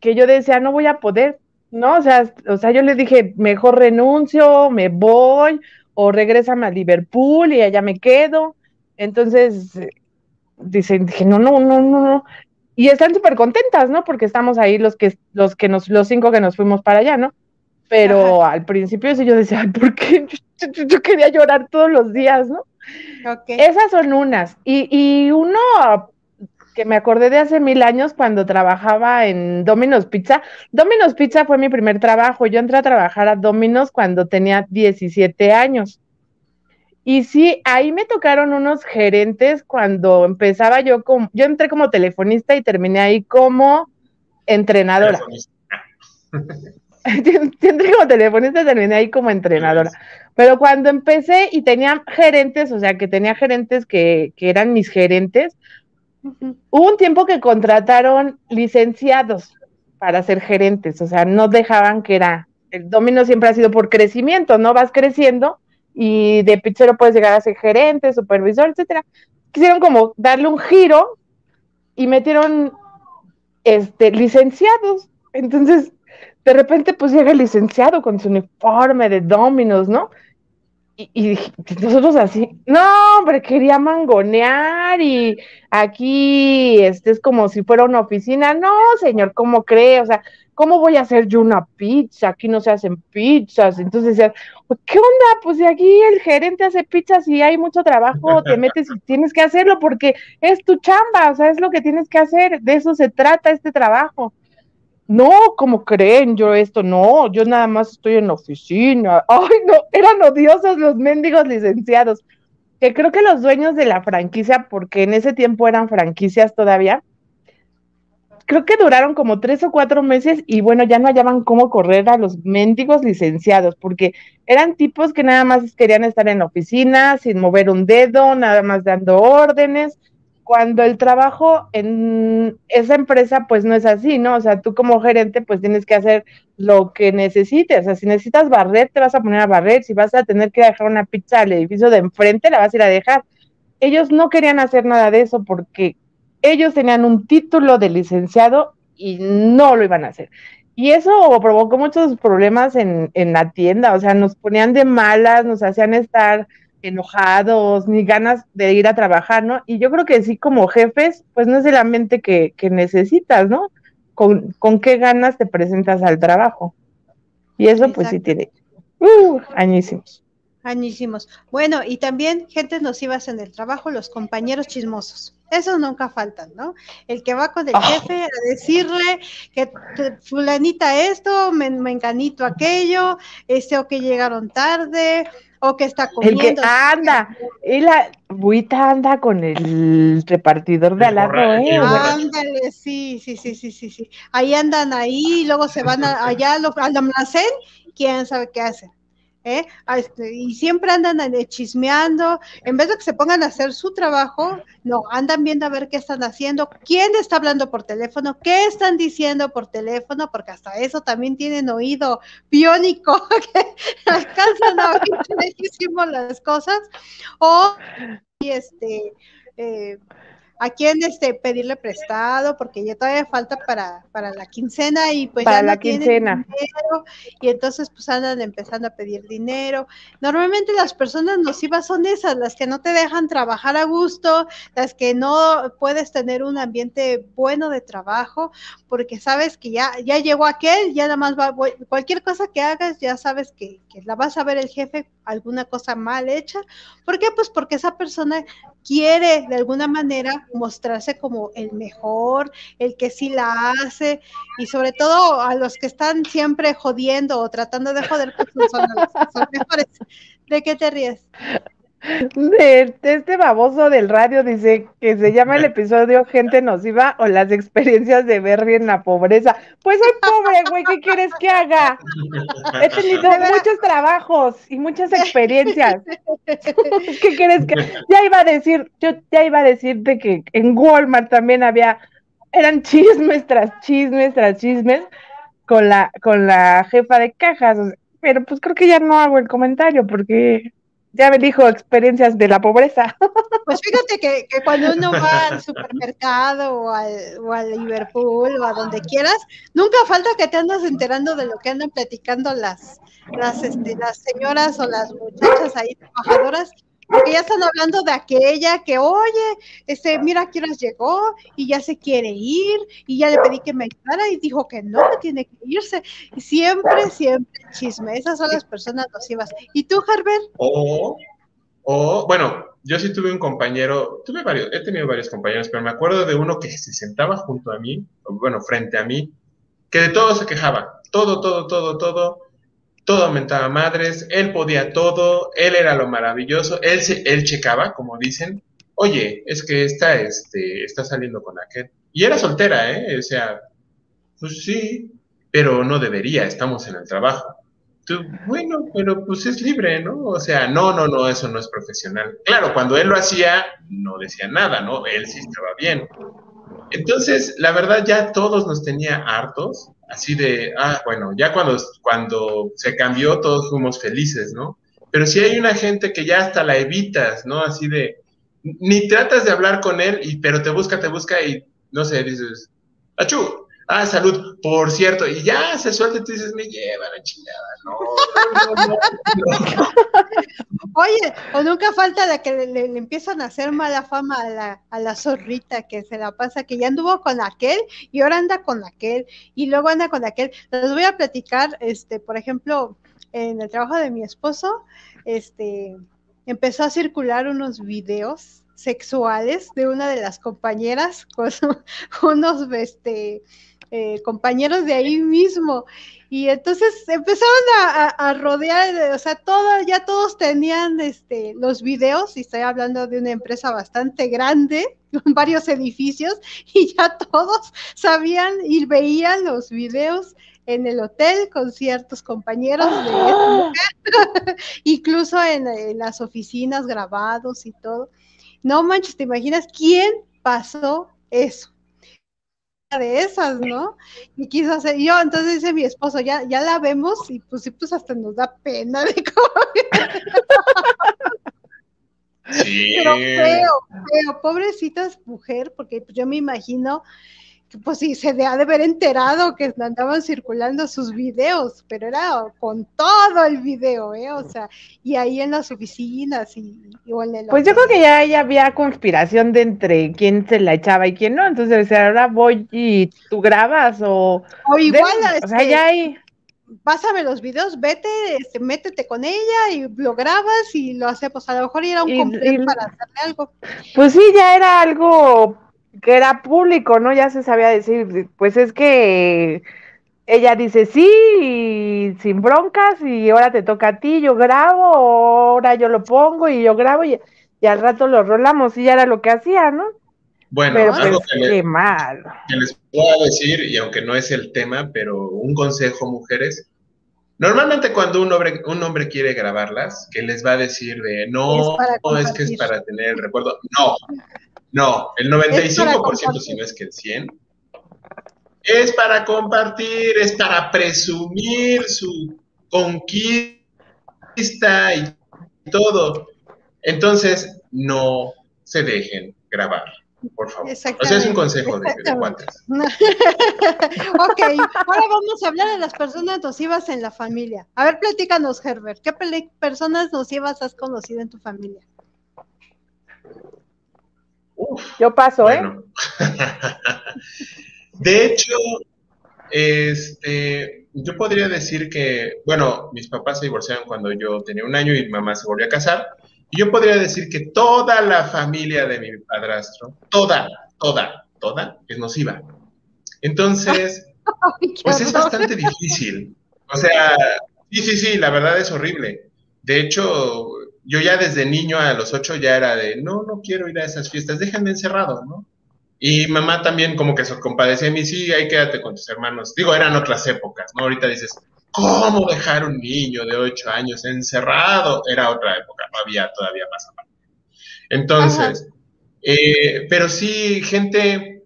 Speaker 1: que yo decía, no voy a poder, ¿no? O sea, o sea, yo le dije, mejor renuncio, me voy, o regrésame a Liverpool y allá me quedo. Entonces, dicen, dije, no, no, no, no, no. Y están súper contentas, ¿no? Porque estamos ahí los que, los que nos, los cinco que nos fuimos para allá, ¿no? Pero al principio sí yo decía, Ay, ¿por qué? Yo, quería llorar todos los días, ¿no? Esas son unas. Y, y uno que me acordé de hace mil años cuando trabajaba en Domino's Pizza. Domino's Pizza fue mi primer trabajo. Yo entré a trabajar a Domino's cuando tenía 17 años. Y sí, ahí me tocaron unos gerentes cuando empezaba yo como, yo entré como telefonista y terminé ahí como entrenadora. entré como telefonista y terminé ahí como entrenadora. Pero cuando empecé y tenía gerentes, o sea, que tenía gerentes que, que eran mis gerentes, Hubo un tiempo que contrataron licenciados para ser gerentes, o sea, no dejaban que era, el domino siempre ha sido por crecimiento, ¿no? Vas creciendo y de pizzero puedes llegar a ser gerente, supervisor, etcétera. Quisieron como darle un giro y metieron este licenciados. Entonces, de repente pues llega el licenciado con su uniforme de dominos, ¿no? Y, nosotros así, no, hombre, quería mangonear y aquí este es como si fuera una oficina. No, señor, ¿cómo cree? O sea, ¿cómo voy a hacer yo una pizza? Aquí no se hacen pizzas. Entonces pues, ¿qué onda? Pues de aquí el gerente hace pizzas y hay mucho trabajo, te metes y tienes que hacerlo porque es tu chamba, o sea, es lo que tienes que hacer. De eso se trata este trabajo. No, como creen yo esto, no, yo nada más estoy en la oficina. Ay, no, eran odiosos los mendigos licenciados. Que creo que los dueños de la franquicia, porque en ese tiempo eran franquicias todavía, creo que duraron como tres o cuatro meses y bueno, ya no hallaban cómo correr a los mendigos licenciados, porque eran tipos que nada más querían estar en la oficina, sin mover un dedo, nada más dando órdenes, cuando el trabajo en esa empresa pues no es así, ¿no? O sea, tú como gerente pues tienes que hacer lo que necesites, o sea, si necesitas barrer, te vas a poner a barrer, si vas a tener que dejar una pizza al edificio de enfrente, la vas a ir a dejar. Ellos no querían hacer nada de eso porque ellos tenían un título de licenciado y no lo iban a hacer. Y eso provocó muchos problemas en, en la tienda, o sea, nos ponían de malas, nos hacían estar enojados, ni ganas de ir a trabajar, ¿no? Y yo creo que sí, como jefes, pues no es el ambiente que, que necesitas, ¿no? Con, con, qué ganas te presentas al trabajo. Y eso pues sí tiene uh, añísimos.
Speaker 2: Añísimos. Bueno, y también gente nocivas en el trabajo, los compañeros chismosos. Eso nunca faltan, ¿no? El que va con el ah. jefe a decirle que fulanita esto, me, encanito aquello, este o que llegaron tarde, o que está comiendo.
Speaker 1: El que anda, y la buita anda con el repartidor de al lado, ¿eh?
Speaker 2: Ándale, sí, sí, sí, sí, sí, sí. Ahí andan ahí, luego se van allá al almacén, quién sabe qué hacen. ¿Eh? Este, y siempre andan chismeando, en vez de que se pongan a hacer su trabajo, no, andan viendo a ver qué están haciendo, quién está hablando por teléfono, qué están diciendo por teléfono, porque hasta eso también tienen oído biónico, que alcanzan a oír las cosas, o y este eh, a quién este pedirle prestado porque ya todavía falta para, para la quincena y pues ya no tienen dinero. Y entonces pues andan empezando a pedir dinero. Normalmente las personas nocivas son esas, las que no te dejan trabajar a gusto, las que no puedes tener un ambiente bueno de trabajo porque sabes que ya, ya llegó aquel, ya nada más va, cualquier cosa que hagas ya sabes que, que la vas a ver el jefe alguna cosa mal hecha. ¿Por qué? Pues porque esa persona quiere de alguna manera mostrarse como el mejor, el que sí la hace, y sobre todo a los que están siempre jodiendo o tratando de joder, pues son, son mejores. ¿De qué te ríes?
Speaker 1: De, este baboso del radio dice que se llama el episodio Gente nociva o las experiencias de Berry en la pobreza. Pues soy pobre, güey, ¿qué quieres que haga? He tenido muchos trabajos y muchas experiencias. ¿Qué quieres que Ya iba a decir, yo ya iba a decirte que en Walmart también había, eran chismes tras chismes tras chismes con la, con la jefa de cajas, pero pues creo que ya no hago el comentario porque ya me dijo experiencias de la pobreza.
Speaker 2: Pues fíjate que, cuando uno va al supermercado o al, Liverpool o a donde quieras, nunca falta que te andas enterando de lo que andan platicando las, las, este, las señoras o las muchachas ahí trabajadoras porque ya están hablando de aquella que, oye, este, mira quién llegó y ya se quiere ir y ya le pedí que me ayudara y dijo que no, que tiene que irse. Y siempre, siempre chisme. Esas son las personas nocivas. ¿Y tú, Herbert?
Speaker 3: O, o, bueno, yo sí tuve un compañero, tuve varios, he tenido varios compañeros, pero me acuerdo de uno que se sentaba junto a mí, bueno, frente a mí, que de todo se quejaba. Todo, todo, todo, todo todo aumentaba madres, él podía todo, él era lo maravilloso, él, se, él checaba, como dicen, oye, es que está, este, está saliendo con aquel. Y era soltera, ¿eh? O sea, pues sí, pero no debería, estamos en el trabajo. Tú, bueno, pero pues es libre, ¿no? O sea, no, no, no, eso no es profesional. Claro, cuando él lo hacía, no decía nada, ¿no? Él sí estaba bien. Entonces, la verdad, ya todos nos tenía hartos así de, ah, bueno, ya cuando, cuando se cambió todos fuimos felices, ¿no? Pero si hay una gente que ya hasta la evitas, ¿no? Así de, ni tratas de hablar con él, y, pero te busca, te busca y, no sé, dices, achú, Ah, salud, por cierto, y ya se suelta y tú dices, me lleva la chingada, no,
Speaker 2: Oye, o nunca falta de que le, empiezan a hacer mala fama a la, a la zorrita que se la pasa, que ya anduvo con aquel y ahora anda con aquel y luego anda con aquel. Les voy a platicar, este, por ejemplo, en el trabajo de mi esposo, este, empezó a circular unos videos sexuales de una de las compañeras con unos, este, eh, compañeros de ahí mismo. Y entonces empezaron a, rodear, o sea, todo, ya todos tenían este, los videos, y estoy hablando de una empresa bastante grande, con varios edificios, y ya todos sabían y veían los videos en el hotel con ciertos compañeros de ¡Ah! incluso en, en, las oficinas grabados y todo. No manches, ¿te imaginas quién pasó eso? De esas, ¿no? Y quiso hacer, yo, entonces dice mi esposo, ya, ya la vemos y pues sí, pues hasta nos da pena de comer. Sí. Pero feo, feo, pobrecitas mujer, porque pues, yo me imagino pues sí, se ha de haber enterado que andaban circulando sus videos, pero era con todo el video, ¿eh? O sea, y ahí en las oficinas y, en el
Speaker 1: Pues yo creo que ya, ya, había conspiración de entre quién se la echaba y quién no, entonces ahora voy y tú grabas o...
Speaker 2: O igual, o
Speaker 1: sea, ya hay...
Speaker 2: Pásame los videos, vete, este, métete con ella y lo grabas y lo hacemos. Pues, a lo mejor era un completo para hacerle algo.
Speaker 1: Pues sí, ya era algo que era público, ¿no? Ya se sabía decir, pues es que ella dice sí, sin broncas, y ahora te toca a ti, yo grabo, ahora yo lo pongo y yo grabo, y, al rato lo rolamos, y ya era lo que hacía, ¿no?
Speaker 3: Bueno, pero algo pues, que, qué mal. que les puedo decir, y aunque no es el tema, pero un consejo, mujeres, Normalmente cuando un hombre, un hombre quiere grabarlas, que les va a decir de no, no es que es para tener el recuerdo. No, no, el 95%, si no es que el 100%, es para compartir, es para presumir su conquista y todo. Entonces, no se dejen grabar, por favor. O sea, es un consejo de, de cuantas.
Speaker 2: ok, ahora vamos a hablar de las personas nocivas en la familia. A ver, platícanos, Herbert, ¿qué personas nocivas has conocido en tu familia?
Speaker 1: Yo paso, ¿eh?
Speaker 3: de hecho, este, yo podría decir que, bueno, mis papás se divorciaron cuando yo tenía un año y mi mamá se volvió a casar. Y yo podría decir que toda la familia de mi padrastro, toda, toda, toda, es nociva. Entonces, pues es bastante difícil. O sea, sí, sí, sí, la verdad es horrible. De hecho, yo ya desde niño a los ocho ya era de, no, no quiero ir a esas fiestas, déjenme encerrado, ¿no? Y mamá también como que se compadecía de mí, sí, ahí quédate con tus hermanos. Digo, eran otras épocas, ¿no? Ahorita dices, ¿cómo dejar un niño de ocho años encerrado? Era otra época, no había todavía más aparte. Entonces, eh, pero sí, gente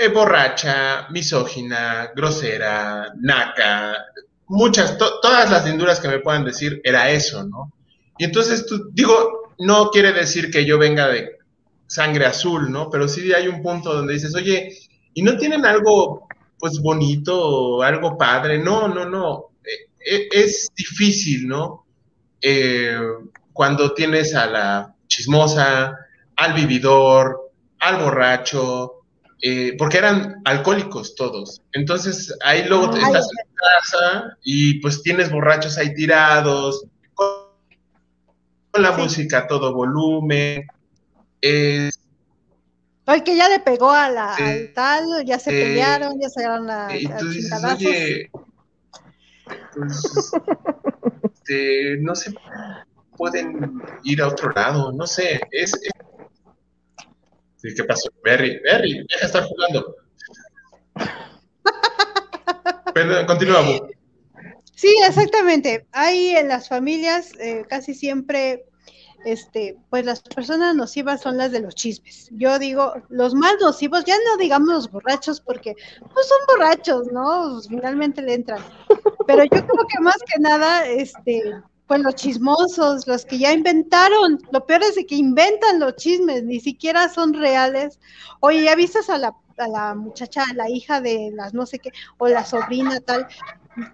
Speaker 3: eh, borracha, misógina, grosera, naca, muchas, todas las linduras que me puedan decir era eso, ¿no? Y entonces, tú, digo, no quiere decir que yo venga de sangre azul, ¿no? Pero sí hay un punto donde dices, oye, ¿y no tienen algo, pues, bonito, algo padre? No, no, no. E, e, es difícil, ¿no? Eh, cuando tienes a la chismosa, al vividor, al borracho, eh, porque eran alcohólicos todos. Entonces ahí luego estás en casa y pues tienes borrachos ahí tirados, la música a todo volumen. Es,
Speaker 2: el que ya le pegó a la, al tal, ya se pelearon, ya se agarraron la,
Speaker 3: y tú dices, oye, este, no se pueden ir a otro lado, no sé, es, ¿qué pasó? Berry, Berry, deja de estar jugando. Perdón, continúa.
Speaker 2: Sí, exactamente. Hay en las familias eh, casi siempre, este, pues las personas nocivas son las de los chismes. Yo digo, los más nocivos, ya no digamos los borrachos, porque pues son borrachos, ¿no? Pues, finalmente le entran. Pero yo creo que más que nada, este, pues los chismosos, los que ya inventaron, lo peor es que inventan los chismes, ni siquiera son reales. Oye, ¿ya viste a la, a la muchacha, a la hija de las no sé qué, o la sobrina tal?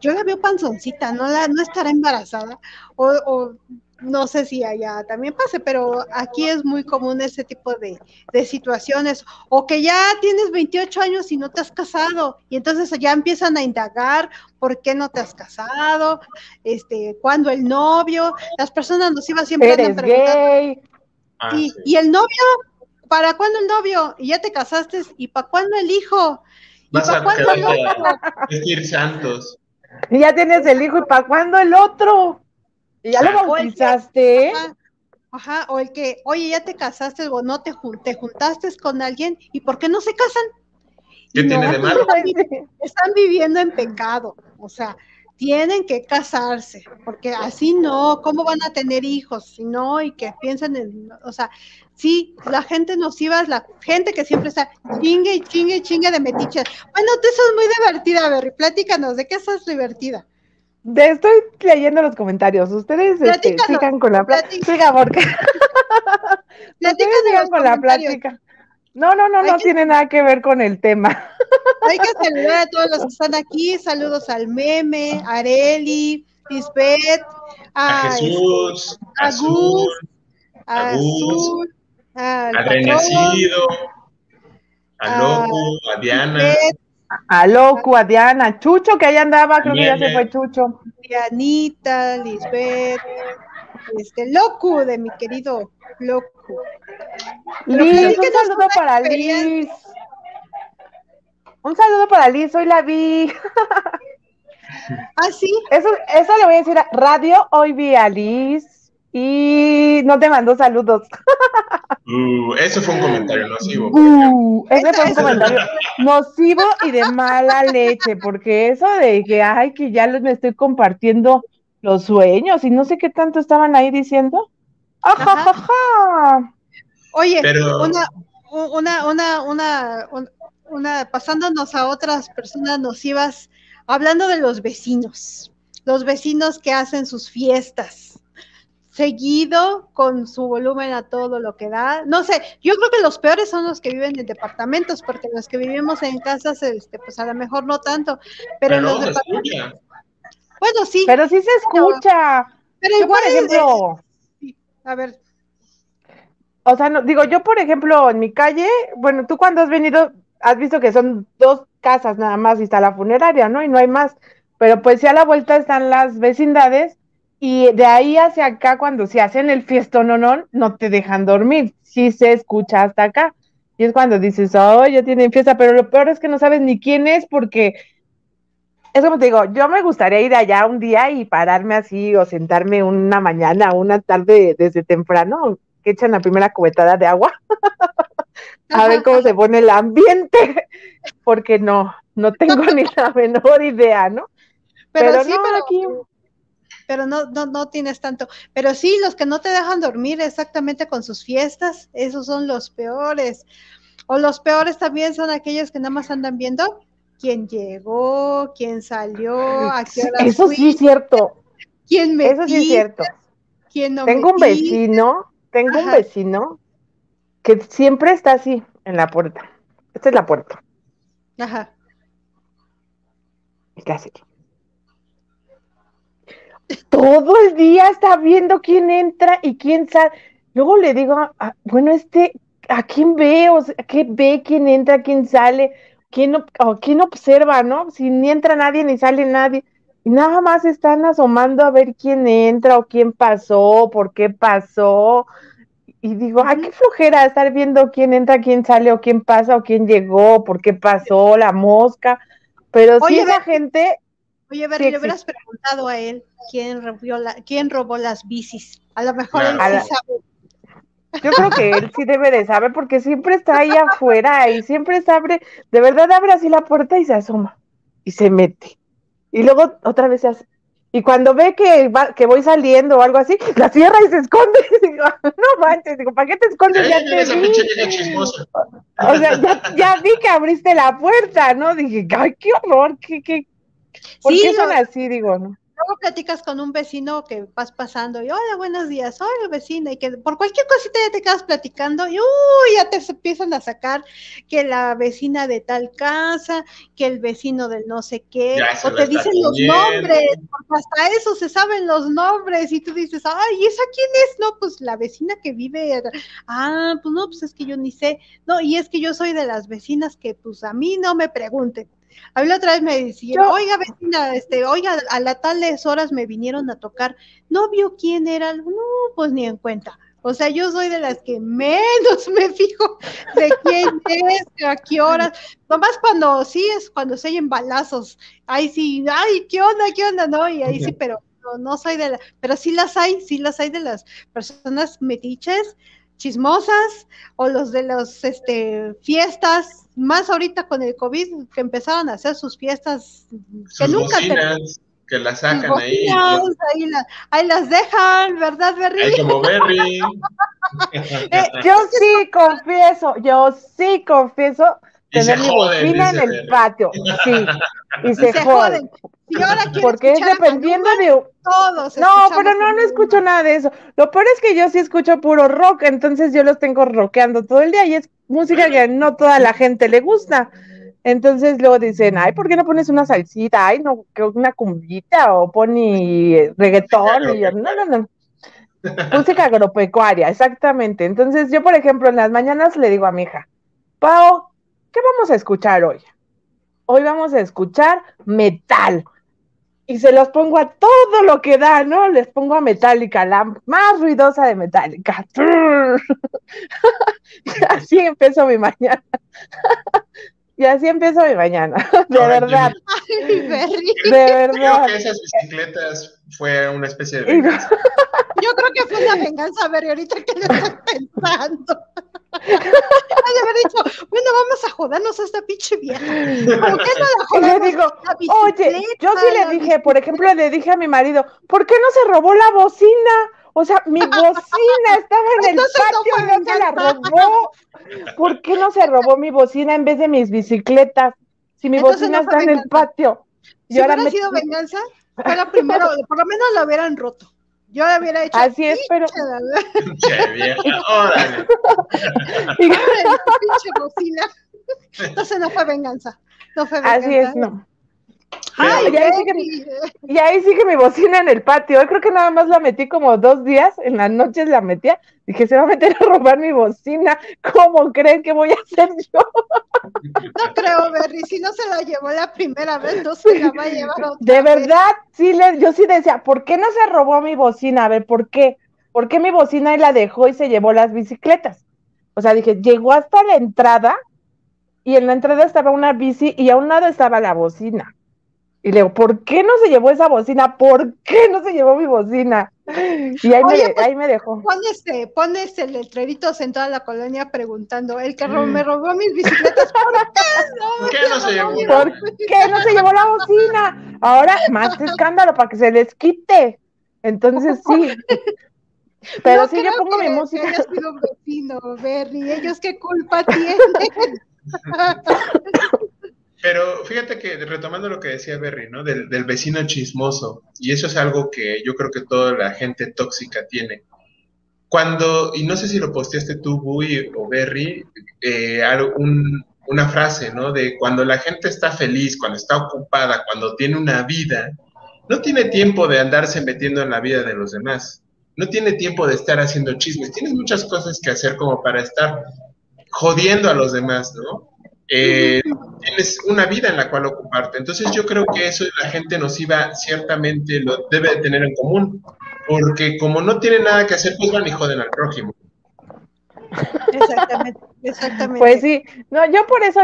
Speaker 2: Yo la veo panzoncita, no, la, no estará embarazada, o, no sé si allá también pase, pero aquí es muy común ese tipo de, situaciones, o que ya tienes 28 años y no te has casado, y entonces ya empiezan a indagar por qué no te has casado, este, cuándo el novio, las personas nos iban siempre a preguntar. Ah, y, el novio, ¿para cuándo el novio? Y ya te casaste, ¿y para cuándo el hijo?
Speaker 3: Vas a a vestir santos.
Speaker 1: Y ya tienes el hijo, ¿y para cuándo el otro? ¿Y ya lo bautizaste?
Speaker 2: Ajá, o el que, oye, ya te casaste o no te, te juntaste con alguien, ¿y por qué no se casan?
Speaker 3: ¿Qué tiene de malo?
Speaker 2: Están viviendo en pecado, o sea, tienen que casarse, porque así no, ¿cómo van a tener hijos? Si no, y que piensan en, o sea, sí, la gente nociva es la gente que siempre está chingue y chingue y chingue de metiches. Bueno, tú sos muy divertida, Berry, platícanos, ¿de qué estás divertida?
Speaker 1: estoy leyendo los comentarios. Ustedes este, sigan con la plática. Siga, porque. sigan con la plática. No, no, no, no tiene nada que ver con el tema.
Speaker 2: Hay que saludar a todos los que están aquí. Saludos al meme, a Areli, Lisbeth,
Speaker 3: a, Jesús, a Gus,
Speaker 2: a Azul,
Speaker 3: a Renecido, a Loco, a Diana.
Speaker 1: A Loco, a Diana, Chucho, que ahí andaba, creo que ya se fue Chucho.
Speaker 2: Dianita, Lisbeth, este, Loco, de mi querido Loco.
Speaker 1: Liz, un saludo para Liz. Un saludo para Liz, hoy la vi.
Speaker 2: ¿Ah, sí?
Speaker 1: Eso, eso le voy a decir a Radio, hoy vi a Liz y no te mandó saludos.
Speaker 3: Uh, eso fue un comentario nocivo. Uh,
Speaker 1: ese fue un comentario nocivo y de mala leche, porque eso de que, ay, que ya les me estoy compartiendo los sueños y no sé qué tanto estaban ahí diciendo.
Speaker 2: Oye, una, una, una, una, una, pasándonos a otras personas nocivas, hablando de los vecinos, los vecinos que hacen sus fiestas seguido con su volumen a todo lo que da. No sé, yo creo que los peores son los que viven en departamentos, porque los que vivimos en casas, este, pues a lo mejor no tanto, pero, los departamentos. Bueno, sí.
Speaker 1: Pero sí se escucha.
Speaker 2: Pero, igual, por ejemplo, a ver.
Speaker 1: O sea, no, digo, yo por ejemplo, en mi calle, bueno, tú cuando has venido, has visto que son dos casas nada más y está la funeraria, ¿no? Y no hay más. Pero pues si a la vuelta están las vecindades y de ahí hacia acá, cuando se hacen el fiestón no, no, no te dejan dormir. Sí se escucha hasta acá. Y es cuando dices, oh, ya tienen fiesta, pero lo peor es que no sabes ni quién es porque es como te digo, yo me gustaría ir allá un día y pararme así o sentarme una mañana, una tarde desde temprano, que echan la primera cubetada de agua, a ver cómo se pone el ambiente, porque no, no tengo ni la menor idea, ¿no?
Speaker 2: Pero, sí, pero aquí pero no, no, no tienes tanto. Pero sí, los que no te dejan dormir exactamente con sus fiestas, esos son los peores. O los peores también son aquellos que nada más andan viendo quién llegó, quién salió, a qué hora
Speaker 1: Eso sí es cierto.
Speaker 2: ¿Quién me
Speaker 1: Eso sí es cierto.
Speaker 2: ¿Quién no
Speaker 1: tengo un vecino, tengo un vecino que siempre está así en la puerta. Esta es la puerta.
Speaker 2: Ajá.
Speaker 1: Casi todo el día está viendo quién entra y quién sale. Luego le digo, ah, bueno, este, ¿a quién ve? O sea, ¿Qué ve? ¿Quién entra? ¿Quién sale? ¿Quién, ¿Quién observa, no? Si ni entra nadie ni sale nadie. Y nada más están asomando a ver quién entra o quién pasó, por qué pasó. Y digo, ay, qué flojera estar viendo quién entra, quién sale o quién pasa o quién llegó, por qué pasó, la mosca. Pero si esa gente
Speaker 2: Oye, ver, le hubieras preguntado a él quién robó, la, quién robó las bicis. A lo mejor él sí sabe.
Speaker 1: Yo creo que él sí debe de saber porque siempre está ahí afuera y siempre se abre, de verdad abre así la puerta y se asoma y se mete. Y luego otra vez se hace. Y cuando ve que, va, que voy saliendo o algo así, la cierra y se esconde. Y digo, no manches, digo, ¿para qué te escondes? Ya te vi. O sea, ya, ya, vi que abriste la puerta, ¿no? Dije, ay, qué horror, qué, qué, ¿Por sí, qué son así, digo, no?
Speaker 2: Luego platicas con un vecino que vas pasando y hola, buenos días, hola vecina, y que por cualquier cosita ya te quedas platicando y uy, ya te empiezan a sacar que la vecina de tal casa, que el vecino del no sé qué, o te dicen los nombres, porque hasta eso se saben los nombres y tú dices, ay, ¿y esa quién es? No, pues la vecina que vive, ah, pues no, pues es que yo ni sé, no, y es que yo soy de las vecinas que pues a mí no me pregunten a mí la otra vez me decía, oiga vecina, este, oiga, a las tales horas me vinieron a tocar, ¿no vio quién era? No, pues ni en cuenta. O sea, yo soy de las que menos me fijo de quién es, a qué horas. Nomás cuando sí es cuando se oyen balazos. Ahí sí, ay, ¿qué onda? ¿Qué onda? No, y ahí sí, pero no, no soy de la, pero sí las hay, sí las hay de las personas metiches, chismosas, o los de las este, fiestas, más ahorita con el COVID, que empezaron a hacer sus fiestas que nunca
Speaker 3: que las sacan ahí.
Speaker 2: Ahí, las dejan, ¿verdad, Berry?
Speaker 3: Ahí como Berry.
Speaker 1: Eh, yo sí confieso, yo sí confieso tener mi bocina en el patio. Sí, y se, joden. Porque es dependiendo de.
Speaker 2: Todos.
Speaker 1: No, pero no, no escucho nada de eso. Lo peor es que yo sí escucho puro rock, entonces yo los tengo rockeando todo el día y es música que no toda la gente le gusta. Entonces luego dicen, ay, ¿por qué no pones una salsita? Ay, no, que una cumbita o pone reggaetón. Y yo, no, no, no. Música agropecuaria, exactamente. Entonces yo, por ejemplo, en las mañanas le digo a mi hija, Pau, ¿qué vamos a escuchar hoy? Hoy vamos a escuchar metal. Y se los pongo a todo lo que da, ¿no? Les pongo a Metallica, la más ruidosa de Metallica. Así empezó mi mañana. Y así empiezo mi mañana, de verdad.
Speaker 2: Ay.
Speaker 1: De verdad.
Speaker 3: Creo que esas bicicletas fue una especie de venganza.
Speaker 2: Yo creo que fue una venganza, Berry, ahorita que lo estoy pensando. De haber dicho, bueno, vamos a jodernos a esta pinche vieja. ¿Por qué no la jodemos?
Speaker 1: Digo, oye, yo sí le dije, por ejemplo, le dije a mi marido, ¿por qué no se robó la bocina? O sea, mi bocina estaba en el patio no se la robó. ¿Por qué no se robó mi bocina en vez de mis bicicletas? Si mi bocina está en el patio.
Speaker 2: Si hubiera sido venganza, fuera primero, por lo menos la hubieran roto. Yo la hubiera hecho.
Speaker 1: Así es, pero.
Speaker 3: Che, vieja, órale.
Speaker 2: pinche bocina. Entonces no fue venganza. No fue venganza.
Speaker 1: Así es, no. Ay, y, ahí sigue, y ahí sigue mi bocina en el patio. Yo creo que nada más la metí como dos días, en las noches la metía. Dije, se va a meter a robar mi bocina. ¿Cómo creen que voy a hacer yo?
Speaker 2: No creo, Berry. Si no se la llevó la primera vez, no se la va a llevar otra
Speaker 1: De verdad, sí, le, yo sí decía, ¿por qué no se robó mi bocina? A ver, ¿por qué? ¿Por qué mi bocina y la dejó y se llevó las bicicletas? O sea, dije, llegó hasta la entrada y en la entrada estaba una bici y a un lado estaba la bocina. Y le digo, ¿por qué no se llevó esa bocina? ¿Por qué no se llevó mi bocina? Y ahí, me, pues, ahí me dejó.
Speaker 2: Pones, pones el letreritos en toda la colonia preguntando, el que me robó mis bicicletas, ¿por qué
Speaker 3: no, ¿Por qué no se llevó?
Speaker 1: ¿Por qué no se llevó la bocina? Ahora, más escándalo para que se les quite. Entonces, sí. Pero si yo pongo mi música.
Speaker 2: Que sido un vecino, Berry, ellos qué culpa tienen.
Speaker 3: Pero fíjate que retomando lo que decía Berry, ¿no? Del, vecino chismoso, y eso es algo que yo creo que toda la gente tóxica tiene. Cuando, y no sé si lo posteaste tú, Bui o Berry, eh, una frase, ¿no? De cuando la gente está feliz, cuando está ocupada, cuando tiene una vida, no tiene tiempo de andarse metiendo en la vida de los demás. No tiene tiempo de estar haciendo chismes. Tienes muchas cosas que hacer como para estar jodiendo a los demás, ¿no? Eh, tienes una vida en la cual ocuparte. Entonces yo creo que eso la gente nociva ciertamente lo debe de tener en común, porque como no tiene nada que hacer, pues van y joden al prójimo.
Speaker 2: Exactamente, exactamente.
Speaker 1: Pues sí, no, yo por eso,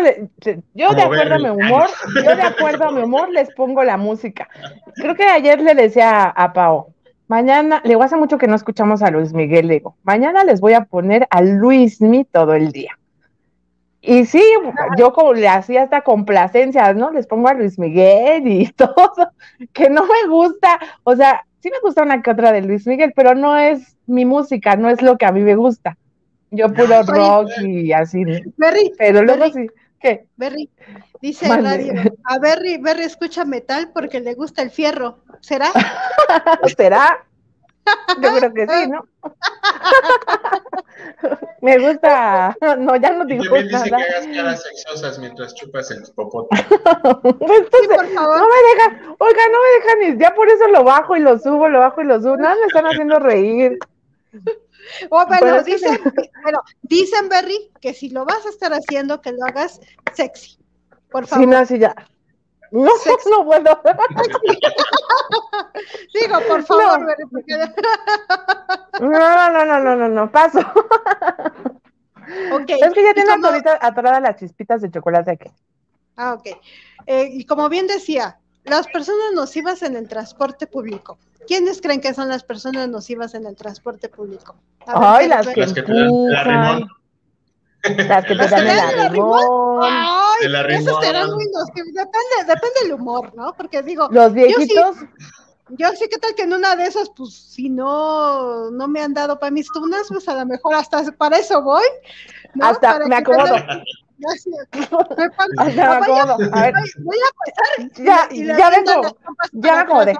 Speaker 1: yo de acuerdo a mi humor, yo de acuerdo a mi humor les pongo la música. Creo que ayer le decía a, Pau, mañana, le hace mucho que no escuchamos a Luis Miguel, le digo, mañana les voy a poner a Luis Mi todo el día. Y sí, yo como le hacía hasta complacencias, ¿no? Les pongo a Luis Miguel y todo, que no me gusta, o sea, sí me gusta una que otra de Luis Miguel, pero no es mi música, no es lo que a mí me gusta. Yo puro rock y así.
Speaker 2: Berry,
Speaker 1: pero luego sí. ¿Qué?
Speaker 2: Berry, dice radio, a Berry, Berry escucha metal porque le gusta el fierro, ¿será?
Speaker 1: ¿Será? Yo creo que sí, ¿no? Me gusta. No, ya no digo
Speaker 3: nada. dice que hagas caras sexosas mientras chupas el popote.
Speaker 1: Entonces, por favor. No me dejan, oiga, no me dejan ni. Ya por eso lo bajo y lo subo, lo bajo y lo subo. Nada me están haciendo reír.
Speaker 2: Oh, bueno, dicen, bueno, dicen, Berry, que si lo vas a estar haciendo, que lo hagas sexy. Por favor.
Speaker 1: Sí, no, sí, ya. No, no bueno.
Speaker 2: Digo, por favor,
Speaker 1: no. no, no, no, no, no, no, paso. Okay. Es que ya tiene como... atoradas las chispitas de chocolate aquí.
Speaker 2: Ah, ok. Eh, y como bien decía, las personas nocivas en el transporte público. ¿Quiénes creen que son las personas nocivas en el transporarte público?
Speaker 1: Ay, las que, las que te dan el arrimón. Las que te dan el arrimón.
Speaker 2: Ay, esos serán muy nocivos. Depende, depende del humor, ¿no? Porque digo...
Speaker 1: Los viejitos...
Speaker 2: Yo sí, ¿qué tal que en una de esas, pues, si no, no me han dado para mis tunas, pues a lo mejor hasta para eso voy.
Speaker 1: Hasta me acomodo. Gracias. Me, me acomodo. A ver. Voy, a pasar. Ya, y, ya vengo. Ya me acomodé.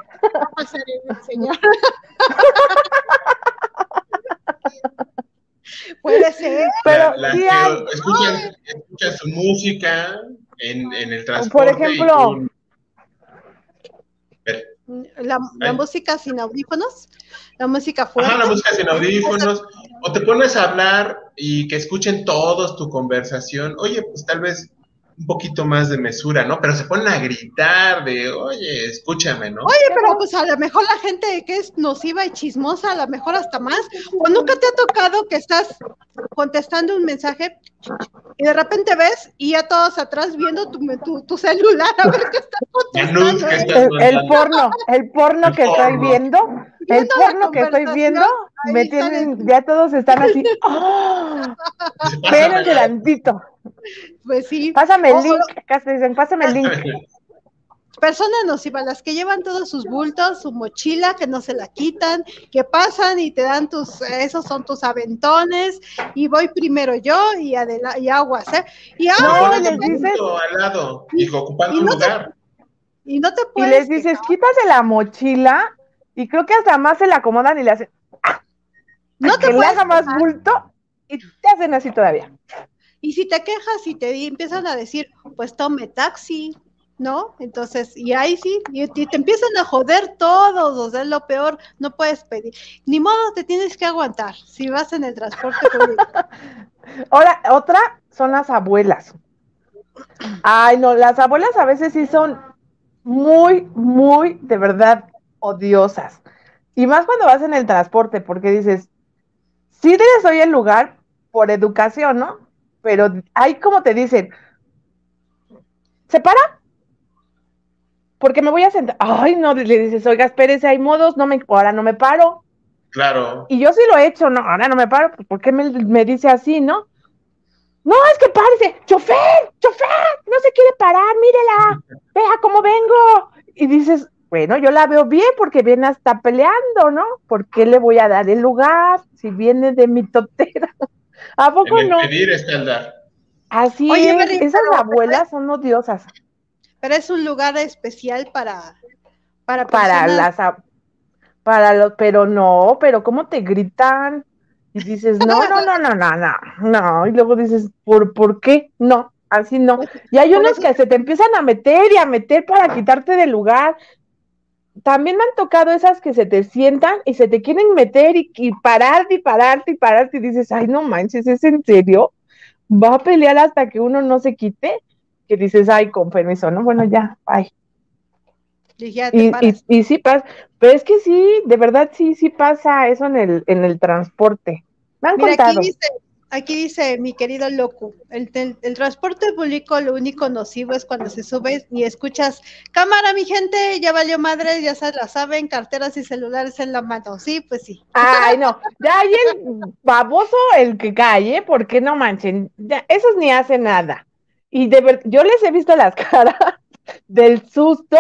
Speaker 2: Puede ser.
Speaker 1: Pero la, sí hay...
Speaker 3: escuchas, escuchas su música en, en el transporte.
Speaker 1: Por ejemplo,
Speaker 2: la, la música sin audífonos, la música fuerte.
Speaker 3: Ah, la música sin audífonos. O te pones a hablar y que escuchen todos tu conversación. Oye, pues tal vez un poquito más de mesura, ¿no? Pero se ponen a gritar de, oye, escúchame, ¿no?
Speaker 2: Oye, pero pues a lo mejor la gente que es nociva y chismosa, a lo mejor hasta más. ¿O nunca te ha tocado que estás contestando un mensaje y de repente ves y ya todos atrás viendo tu, tu, celular a ver qué estás
Speaker 1: contestando? el, porno, el porno que estoy viendo, el porno que estoy viendo, me tienen, ya todos están así, ¡oh! Ven delantito.
Speaker 2: Pues sí.
Speaker 1: Pásame el link, acá dicen, pásame el link.
Speaker 2: Personas nocivas, las que llevan todos sus bultos, su mochila, que no se la quitan, que pasan y te dan tus, esos son tus aventones, y voy primero yo y, y aguas, ¿eh? Y
Speaker 3: no, les dices, al lado, hijo, ocupando un lugar.
Speaker 2: y no te
Speaker 1: puedes. Y les dices, quítate la mochila, y creo que hasta más se la acomodan y le hacen. No te que le haga más bulto y te hacen así todavía.
Speaker 2: Y si te quejas y te empiezan a decir, pues tome taxi, ¿no? Entonces, y ahí sí, y, te empiezan a joder todos, o sea, es lo peor, no puedes pedir. Ni modo, te tienes que aguantar si vas en el transporte público.
Speaker 1: Ahora, otra son las abuelas. Ay, no, las abuelas a veces sí son muy, muy, de verdad, odiosas. Y más cuando vas en el transporte, porque dices, sí les doy el lugar por educación, ¿no? pero hay como te dicen, ¿se para? Porque me voy a sentar. Ay, no, le dices, oiga, espérese, hay modos, no me, ahora no me paro.
Speaker 3: Claro.
Speaker 1: Y yo sí lo he hecho, no, ahora no me paro, pues, ¿por qué me, dice así, no? No, es que párese, chofer, chofer, no se quiere parar, mírela, vea cómo vengo. Y dices, bueno, yo la veo bien porque viene hasta peleando, ¿no? ¿Por qué le voy a dar el lugar si viene de mi totera? ¿A poco no?
Speaker 3: Pedir
Speaker 1: Así es, esas abuelas son odiosas.
Speaker 2: Pero es un lugar especial para
Speaker 1: para, para las para los, pero no, pero cómo te gritan y dices, no, no, no, no, no, no, no, y luego dices, ¿por, ¿por qué? No, así no. Y hay unos que se te empiezan a meter y a meter para quitarte del lugar, también me han tocado esas que se te sientan y se te quieren meter y, pararte y pararte y pararte y dices, ay, no manches, ¿es en serio? ¿Va a pelear hasta que uno no se quite? Que dices, ay, con permiso, ¿no? Bueno, ya, ay.
Speaker 2: Y, y,
Speaker 1: y, sí pasa, pero es que sí, de verdad sí, sí pasa eso en el, en el transporte. Me han contado.
Speaker 2: Aquí dice, Aquí dice mi querido Loco, el, transporte público lo único nocivo es cuando se sube y escuchas, cámara mi gente, ya valió madre, ya se la saben, carteras y celulares en la mano, sí, pues sí.
Speaker 1: Ay, no, ya hay el baboso el que cae, porque no manchen, ya, esos ni hacen nada. Y de yo les he visto las caras del susto,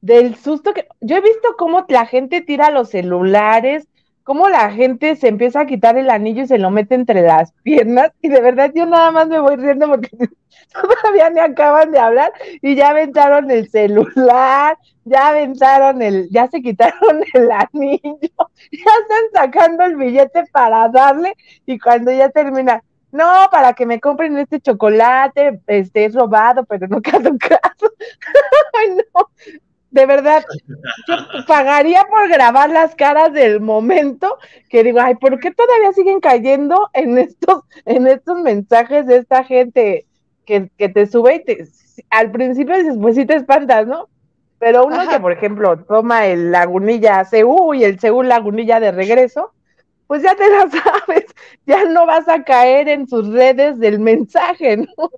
Speaker 1: del susto que, yo he visto cómo la gente tira los celulares, cómo la gente se empieza a quitar el anillo y se lo mete entre las piernas. Y de verdad yo nada más me voy riendo porque todavía me acaban de hablar y ya aventaron el celular, ya aventaron el, ya se quitaron el anillo, ya están sacando el billete para darle y cuando ya termina, no, para que me compren este chocolate, este es robado, pero no caso caso. Ay, no, de verdad, yo pagaría por grabar las caras del momento que digo, ay, ¿por qué todavía siguen cayendo en estos, en estos mensajes de esta gente? que, te sube y te, al principio dices, pues sí te espantas, ¿no? Pero uno que, por ejemplo, toma el lagunilla CU y el CU lagunilla de regreso, pues ya te la sabes, ya no vas a caer en sus redes del mensaje, ¿no?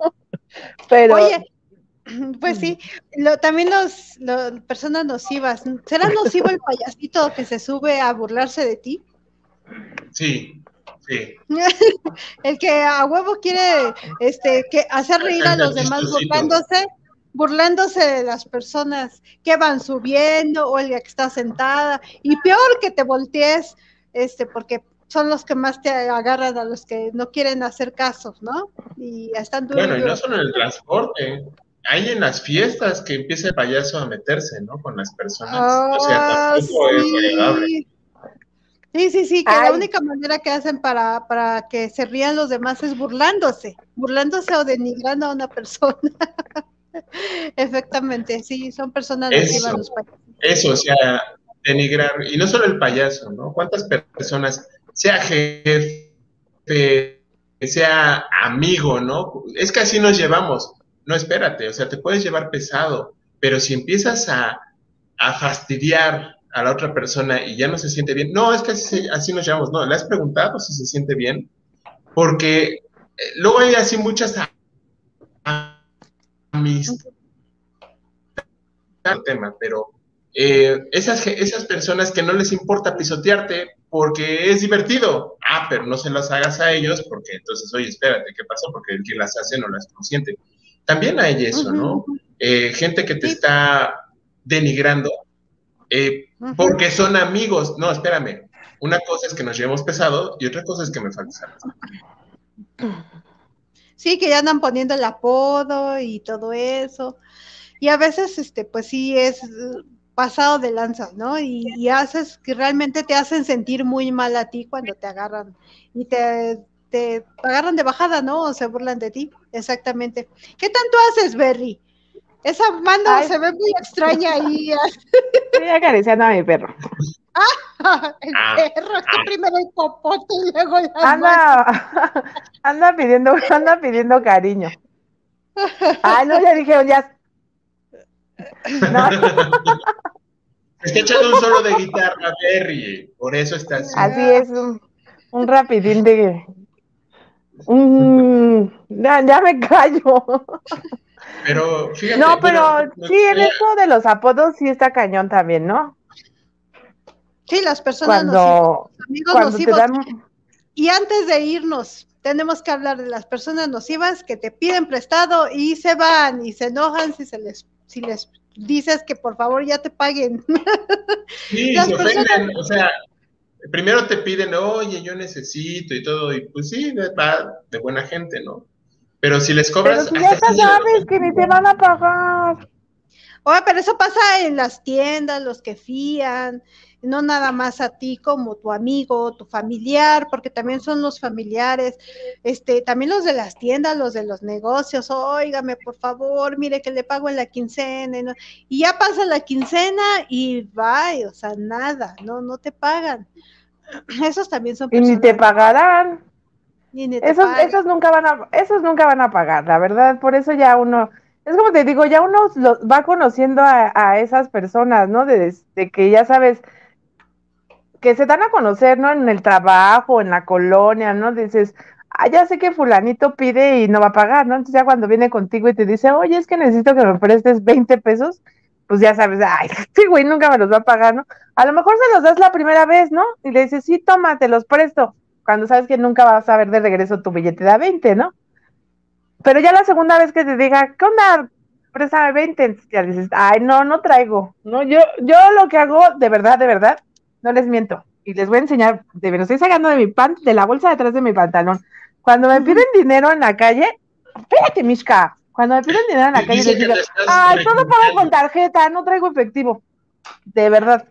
Speaker 2: Pero... Oye, pues sí, también los, personas nocivas, ¿será nocivo el payasito que se sube a burlarse de ti?
Speaker 3: Sí, sí.
Speaker 2: el que a huevo quiere este que hacer reír a los demás burlándose, burlándose de las personas que van subiendo o el que está sentada y peor que te voltees este porque son los que más te agarran a los que no quieren hacer casos, ¿no? Y están
Speaker 3: Bueno, y no solo en el transporte, hay en las fiestas que empieza el payaso a meterse, ¿no? Con las personas. o sea, tampoco sí. es agradable.
Speaker 2: Sí, sí, sí, que la única manera que hacen para, para que se rían los demás es burlándose, burlándose o denigrando a una persona. Efectivamente, sí, son personas
Speaker 3: eso, los payasos. Eso, o sea, denigrar, y no solo el payaso, ¿no? ¿Cuántas personas, sea jefe, sea amigo, ¿no? Es que así nos llevamos no, espérate, o sea, te puedes llevar pesado, pero si empiezas a, fastidiar a la otra persona y ya no se siente bien, no, es que así, nos llevamos, no, le has preguntado si se siente bien, porque eh, luego hay así muchas amistades, tema, pero eh, esas, esas personas que no les importa pisotearte porque es divertido, ah, pero no se las hagas a ellos porque entonces, oye, espérate, ¿qué pasó? Porque el que las hace no las consiente. También hay eso, ¿no? Eh, gente que te está denigrando eh, porque son amigos. No, espérame. Una cosa es que nos llevemos pesado y otra cosa es que me falta
Speaker 2: Sí, que ya andan poniendo el apodo y todo eso. Y a veces, este, pues sí es pasado de lanza, ¿no? Y, y, haces que realmente te hacen sentir muy mal a ti cuando te agarran y te te agarran de bajada, ¿no? O se burlan de ti. Exactamente. ¿Qué tanto haces, Berry? Esa mano se ve muy extraña ahí.
Speaker 1: Estoy acariciando a mi perro.
Speaker 2: Ah, el ah, perro, es que ah. primero el popote y luego la
Speaker 1: anda, anda pidiendo, anda pidiendo cariño. Ah, no, ya dije, ya.
Speaker 3: No. Está echando un solo de guitarra, Berry, por eso está así.
Speaker 1: Así es, un, un rapidín de, Mm, ya, me callo.
Speaker 3: Pero fíjate.
Speaker 1: No, pero sí, en eso de los apodos sí está cañón también, ¿no?
Speaker 2: Sí, las personas
Speaker 1: cuando,
Speaker 2: amigos Y antes de irnos, tenemos que hablar de las personas nocivas que te piden prestado y se van y se enojan si se les, si les dices que por favor ya te paguen.
Speaker 3: Sí, se ofenden, o sea, primero te piden, oye, yo necesito y todo, y pues sí, va de buena gente, ¿no? Pero si les cobras...
Speaker 1: Pero ya sabes que ni te van a pagar.
Speaker 2: Oye, pero eso pasa en las tiendas, los que fían, no nada más a ti como tu amigo, tu familiar, porque también son los familiares, este, también los de las tiendas, los de los negocios, óigame, por favor, mire que le pago en la quincena, y ya pasa la quincena y va, o sea, nada, no, no te pagan. Esos también son
Speaker 1: Y ni te pagarán. esos, esos nunca van a, esos nunca van a pagar, la verdad, por eso ya uno, es como te digo, ya uno va conociendo a, esas personas, ¿no? De, que ya sabes que se dan a conocer, ¿no? En el trabajo, en la colonia, ¿no? Dices, ah, ya sé que fulanito pide y no va a pagar, ¿no? Entonces ya cuando viene contigo y te dice, oye, es que necesito que me prestes 20 pesos, pues ya sabes, ay, sí, güey, nunca me los va a pagar, ¿no? A lo mejor se los das la primera vez, ¿no? Y le dices, sí, toma, te los presto, cuando sabes que nunca vas a ver de regreso tu billete de 20, ¿no? Pero ya la segunda vez que te diga, ¿qué onda? Préstame 20, ya dices, ay, no, no traigo, ¿no? Yo, yo lo que hago, de verdad, de verdad, no les miento, y les voy a enseñar, de verdad, estoy sacando de mi pan, de la bolsa detrás de mi pantalón. Cuando me piden dinero en la calle, espérate, Mishka, cuando me piden dinero en la calle, les digo, ay, todo pago con tarjeta, no traigo efectivo. De verdad.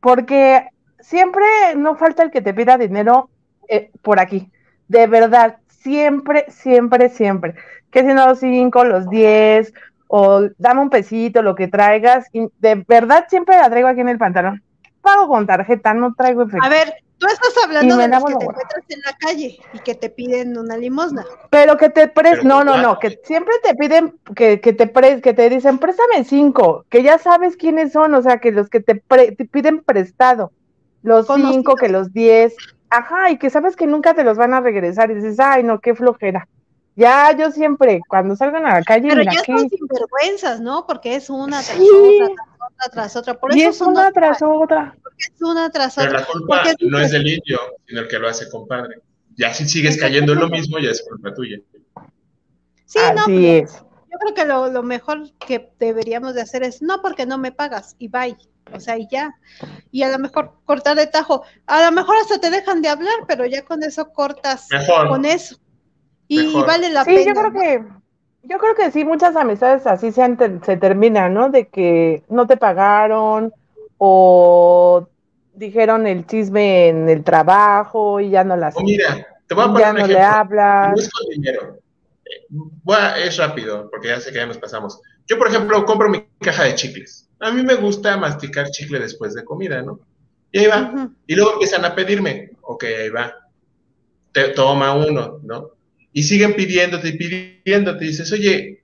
Speaker 1: Porque siempre no falta el que te pida dinero eh, por aquí. De verdad, siempre, siempre, siempre. Que si no los cinco, los diez, o dame un pesito, lo que traigas. Y de verdad siempre la traigo aquí en el pantalón. Pago con tarjeta, no traigo efectivo.
Speaker 2: A ver, Tú estás hablando de los que te encuentras en la calle y que te piden una limosna.
Speaker 1: Pero que te pres, no, no, no, que siempre te piden que, que te pres, que te dicen, préstame cinco, que ya sabes quiénes son, o sea, que los que te, te piden prestado, los cinco, que los diez, ajá, y que sabes que nunca te los van a regresar y dices, ay, no, qué flojera. Ya, yo siempre, cuando salgan a la calle.
Speaker 2: Pero ya son sinvergüenzas, ¿no? Porque es una tras otra, otra, tras otra. Por
Speaker 1: y es una tras otra.
Speaker 2: Porque es una tras otra.
Speaker 3: Pero la culpa no es del indio, sino el que lo hace, compadre. Ya si sigues cayendo en lo mismo, ya es culpa tuya.
Speaker 2: Sí, no, pues, yo creo que lo, lo, mejor que deberíamos de hacer es, no porque no me pagas, y bye. O sea, y ya. Y a lo mejor cortar de tajo. A lo mejor hasta te dejan de hablar, pero ya con eso cortas.
Speaker 3: Mejor.
Speaker 2: Con eso. Y, vale la pena.
Speaker 1: Sí, yo creo que, yo creo que sí, muchas amistades así se, se terminan, ¿no? De que no te pagaron o dijeron el chisme en el trabajo y ya no las.
Speaker 3: Oh, mira, te voy a poner
Speaker 1: ya no le hablas.
Speaker 3: No es con dinero. es rápido, porque ya sé que ya nos pasamos. Yo, por ejemplo, compro mi caja de chicles. A mí me gusta masticar chicle después de comida, ¿no? Y ahí va. Y luego empiezan a pedirme, ok, ahí va. Te toma uno, ¿no? Y siguen pidiéndote y pidiéndote. Y dices, oye,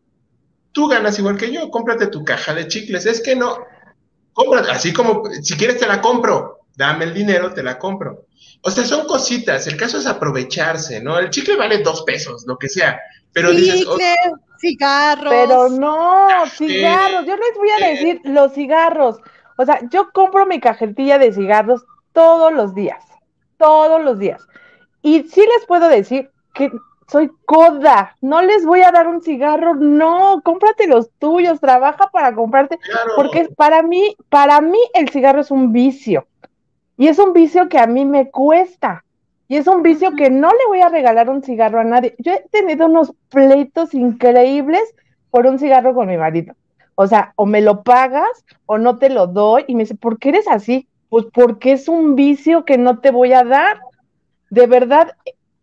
Speaker 3: tú ganas igual que yo, cómprate tu caja de chicles. Es que no, cómprate, así como, si quieres te la compro, dame el dinero, te la compro. O sea, son cositas, el caso es aprovecharse, ¿no? El chicle vale dos pesos, lo que sea, pero dices...
Speaker 2: Oh, cigarros.
Speaker 1: Pero no, cigarros, yo les voy a decir los cigarros. O sea, yo compro mi cajetilla de cigarros todos los días, todos los días. Y sí les puedo decir que soy coda, no les voy a dar un cigarro, no, cómprate los tuyos, trabaja para comprarte, porque para mí, para mí el cigarro es un vicio, y es un vicio que a mí me cuesta, y es un vicio que no le voy a regalar un cigarro a nadie. Yo he tenido unos pleitos increíbles por un cigarro con mi marido. O sea, o me lo pagas o no te lo doy, y me dice, ¿por qué eres así? Pues porque es un vicio que no te voy a dar. De verdad,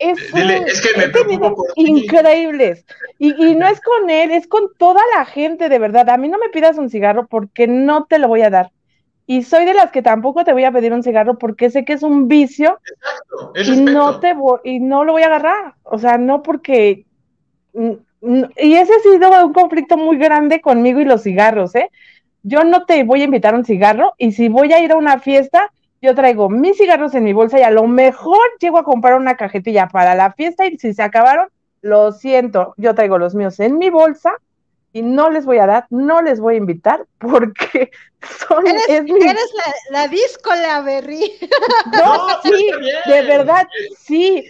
Speaker 1: es,
Speaker 3: que me preocupo por
Speaker 1: increíbles. Y, no es con él, es con toda la gente, de verdad. A mí no me pidas un cigarro porque no te lo voy a dar. Y soy de las que tampoco te voy a pedir un cigarro porque sé que es un vicio
Speaker 3: y
Speaker 1: no te y no lo voy a agarrar. O sea, no porque y ese ha sido un conflicto muy grande conmigo y los cigarros, ¿eh? Yo no te voy a invitar a un cigarro y si voy a ir a una fiesta, yo traigo mis cigarros en mi bolsa y a lo mejor llego a comprar una cajetilla para la fiesta y si se acabaron, lo siento, yo traigo los míos en mi bolsa y no les voy a dar, no les voy a invitar porque son...
Speaker 2: Eres, eres la, la la Berry.
Speaker 1: No, sí, de verdad, sí.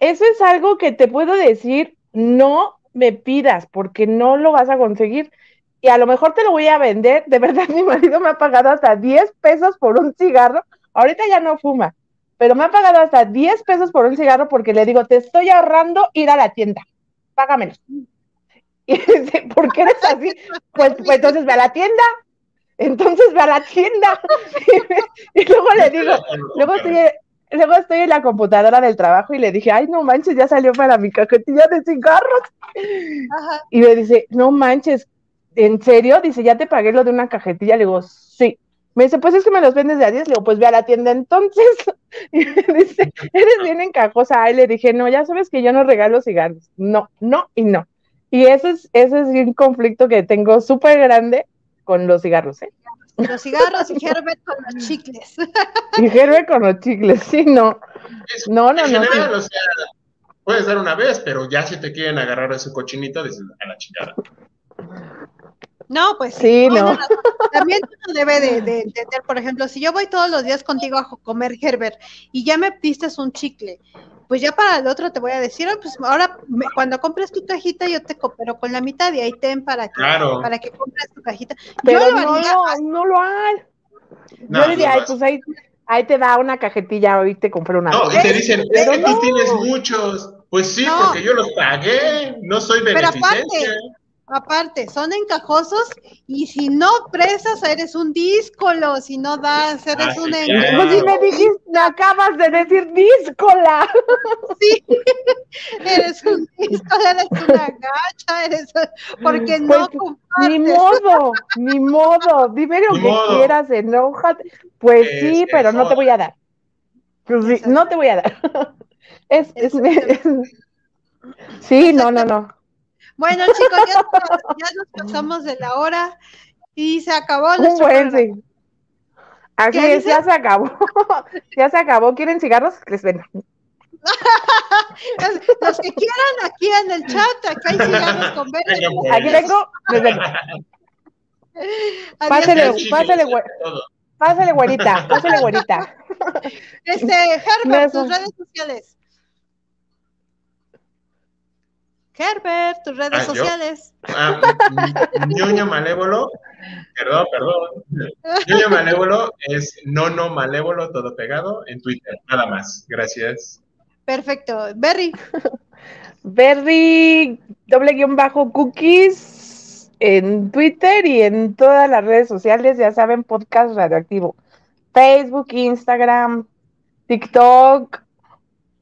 Speaker 1: Eso es algo que te puedo decir, no me pidas porque no lo vas a conseguir y a lo mejor te lo voy a vender. De verdad, mi marido me ha pagado hasta 10 pesos por un cigarro Ahorita ya no fuma, pero me ha pagado hasta 10 pesos por un cigarro porque le digo, te estoy ahorrando ir a la tienda, págamelo. Y dice, ¿por qué eres así? Pues, pues, entonces ve a la tienda, entonces ve a la tienda. y luego le digo, luego estoy, luego estoy en la computadora del trabajo y le dije, ay, no manches, ya salió para mi cajetilla de cigarros. Y me dice, no manches, ¿en serio? Dice, ya te pagué lo de una cajetilla. Le digo, sí. Me dice, pues es que me los vendes de a 10. Le digo, pues ve a la tienda entonces. Y me dice, eres bien encajosa. Ahí le dije, no, ya sabes que yo no regalo cigarros. No, no y no. Y ese es, ese es un conflicto que tengo súper grande con los cigarros, ¿eh?
Speaker 2: Los cigarros y Herbert con los chicles.
Speaker 1: Y Herbert con los chicles, sí, no. no, no, no.
Speaker 3: o sea, puedes dar una vez, pero ya si te quieren agarrar a su cochinito, dices, a la chingada.
Speaker 2: No, pues
Speaker 1: sí, no.
Speaker 2: También uno debe de, entender, por ejemplo, si yo voy todos los días contigo a comer Herbert y ya me pistes un chicle, pues ya para el otro te voy a decir, pues ahora cuando compres tu cajita yo te coopero con la mitad y ahí ten para que, para que compres tu cajita.
Speaker 1: Pero no, lo, no lo hay. yo diría, ay, pues ahí, ahí te da una cajetilla, hoy te compré una.
Speaker 3: No, y te dicen, es que tú tienes muchos. Pues sí, porque yo los pagué, no soy beneficencia.
Speaker 2: Aparte, son encajosos y si no presas, eres un díscolo, si no das, eres un
Speaker 1: encajoso. Pues si me dijiste, acabas de decir díscola.
Speaker 2: Sí, eres un díscola, eres una gacha, eres, porque no
Speaker 1: pues, compartes. Ni modo, ni modo, dime lo que quieras, enójate. Pues sí, pero no te voy a dar. Pues sí, no te voy a dar. Es, es, sí, no, no, no.
Speaker 2: Bueno, chicos, ya, ya, nos pasamos de la hora y se acabó nuestro
Speaker 1: buen, sí. Así es, ya se acabó. ya se acabó. ¿Quieren cigarros? Les vendo.
Speaker 2: Los que quieran aquí en el chat, acá hay cigarros con verde.
Speaker 1: Aquí tengo, les vendo. Pásele, pásele, pásele, güerita, pásele, güerita.
Speaker 2: Este, Herbert, tus redes sociales. Herbert, tus redes
Speaker 3: Ah,
Speaker 2: sociales.
Speaker 3: Ah, ñoño malévolo, perdón, perdón. Ñoño malévolo es nono malévolo, todo pegado en Twitter, nada más. Gracias.
Speaker 2: Perfecto. Berry,
Speaker 1: Berry, doble guion bajo cookies en Twitter y en todas las redes sociales, ya saben, podcast radioactivo. Facebook, Instagram, TikTok,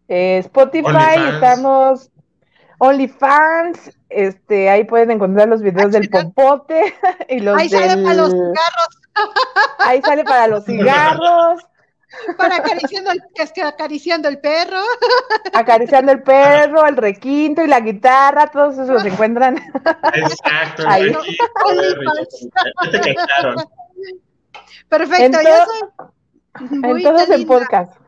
Speaker 1: eh, Spotify,
Speaker 3: OnlyFans.
Speaker 1: estamos OnlyFans, este, ahí pueden encontrar los videos del popote y los
Speaker 2: ahí sale para los cigarros,
Speaker 1: ahí sale para los cigarros,
Speaker 2: para acariciando el, que es que acariciando el perro.
Speaker 1: acariciando el perro, el requinto y la guitarra, todos esos los encuentran.
Speaker 3: Exacto.
Speaker 1: Ahí.
Speaker 2: Perfecto,
Speaker 1: En
Speaker 2: yo soy
Speaker 1: En
Speaker 2: Buita
Speaker 1: todos en podcast.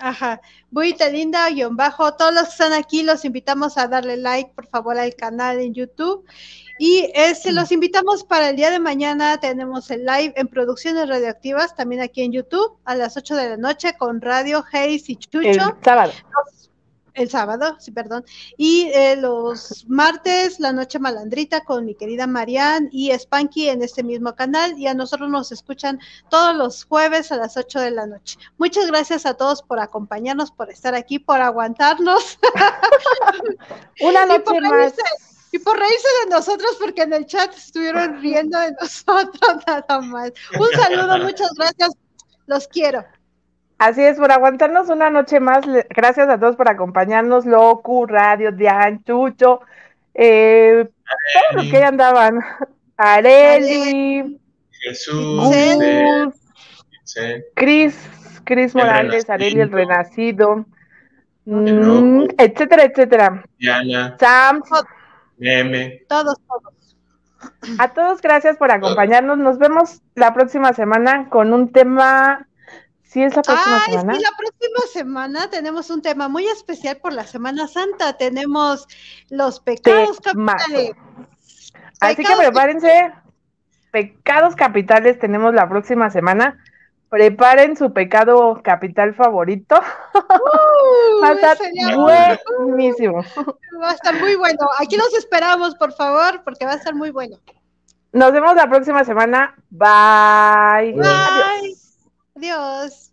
Speaker 2: Ajá, Buita Linda, guion bajo. Todos los que están aquí los invitamos a darle like, por favor, al canal en YouTube. Y este, los invitamos para el día de mañana. Tenemos el live en Producciones Radioactivas, también aquí en YouTube, a las 8 de la noche con Radio Hayes y Chucho.
Speaker 1: El sábado.
Speaker 2: El sábado, sí, perdón. Y eh, los martes, la noche malandrita con mi querida Marianne y Spanky en este mismo canal. Y a nosotros nos escuchan todos los jueves a las 8 de la noche. Muchas gracias a todos por acompañarnos, por estar aquí, por aguantarnos
Speaker 1: Una noche más.
Speaker 2: y por reírse de nosotros, porque en el chat estuvieron riendo de nosotros nada más. Un saludo, muchas gracias. Los quiero.
Speaker 1: Así es, por aguantarnos una noche más. Gracias a todos por acompañarnos. Locu, Radio, Dian, Chucho, eh, todos los que ya andaban. Areli,
Speaker 3: Jesús, sí,
Speaker 1: Cris, Cris Morales, Areli el Renacido, mm, etcétera, etcétera.
Speaker 3: Diana,
Speaker 1: Sam,
Speaker 3: Meme.
Speaker 2: Todos, todos.
Speaker 1: a todos gracias por acompañarnos. Nos vemos la próxima semana con un tema. ¿Sí es la próxima
Speaker 2: Ay,
Speaker 1: semana?
Speaker 2: sí, la próxima semana tenemos un tema muy especial por la Semana Santa. Tenemos los pecados
Speaker 1: Temazo.
Speaker 2: capitales.
Speaker 1: Así que prepárense. Pecados capitales tenemos la próxima semana. Preparen su pecado capital favorito.
Speaker 2: Uh,
Speaker 1: Va a estar buenísimo.
Speaker 2: va a estar muy bueno. Aquí los esperamos, por favor, porque va a estar muy bueno.
Speaker 1: Nos vemos la próxima semana. Bye.
Speaker 2: Bye.
Speaker 1: Adiós.
Speaker 2: Adiós.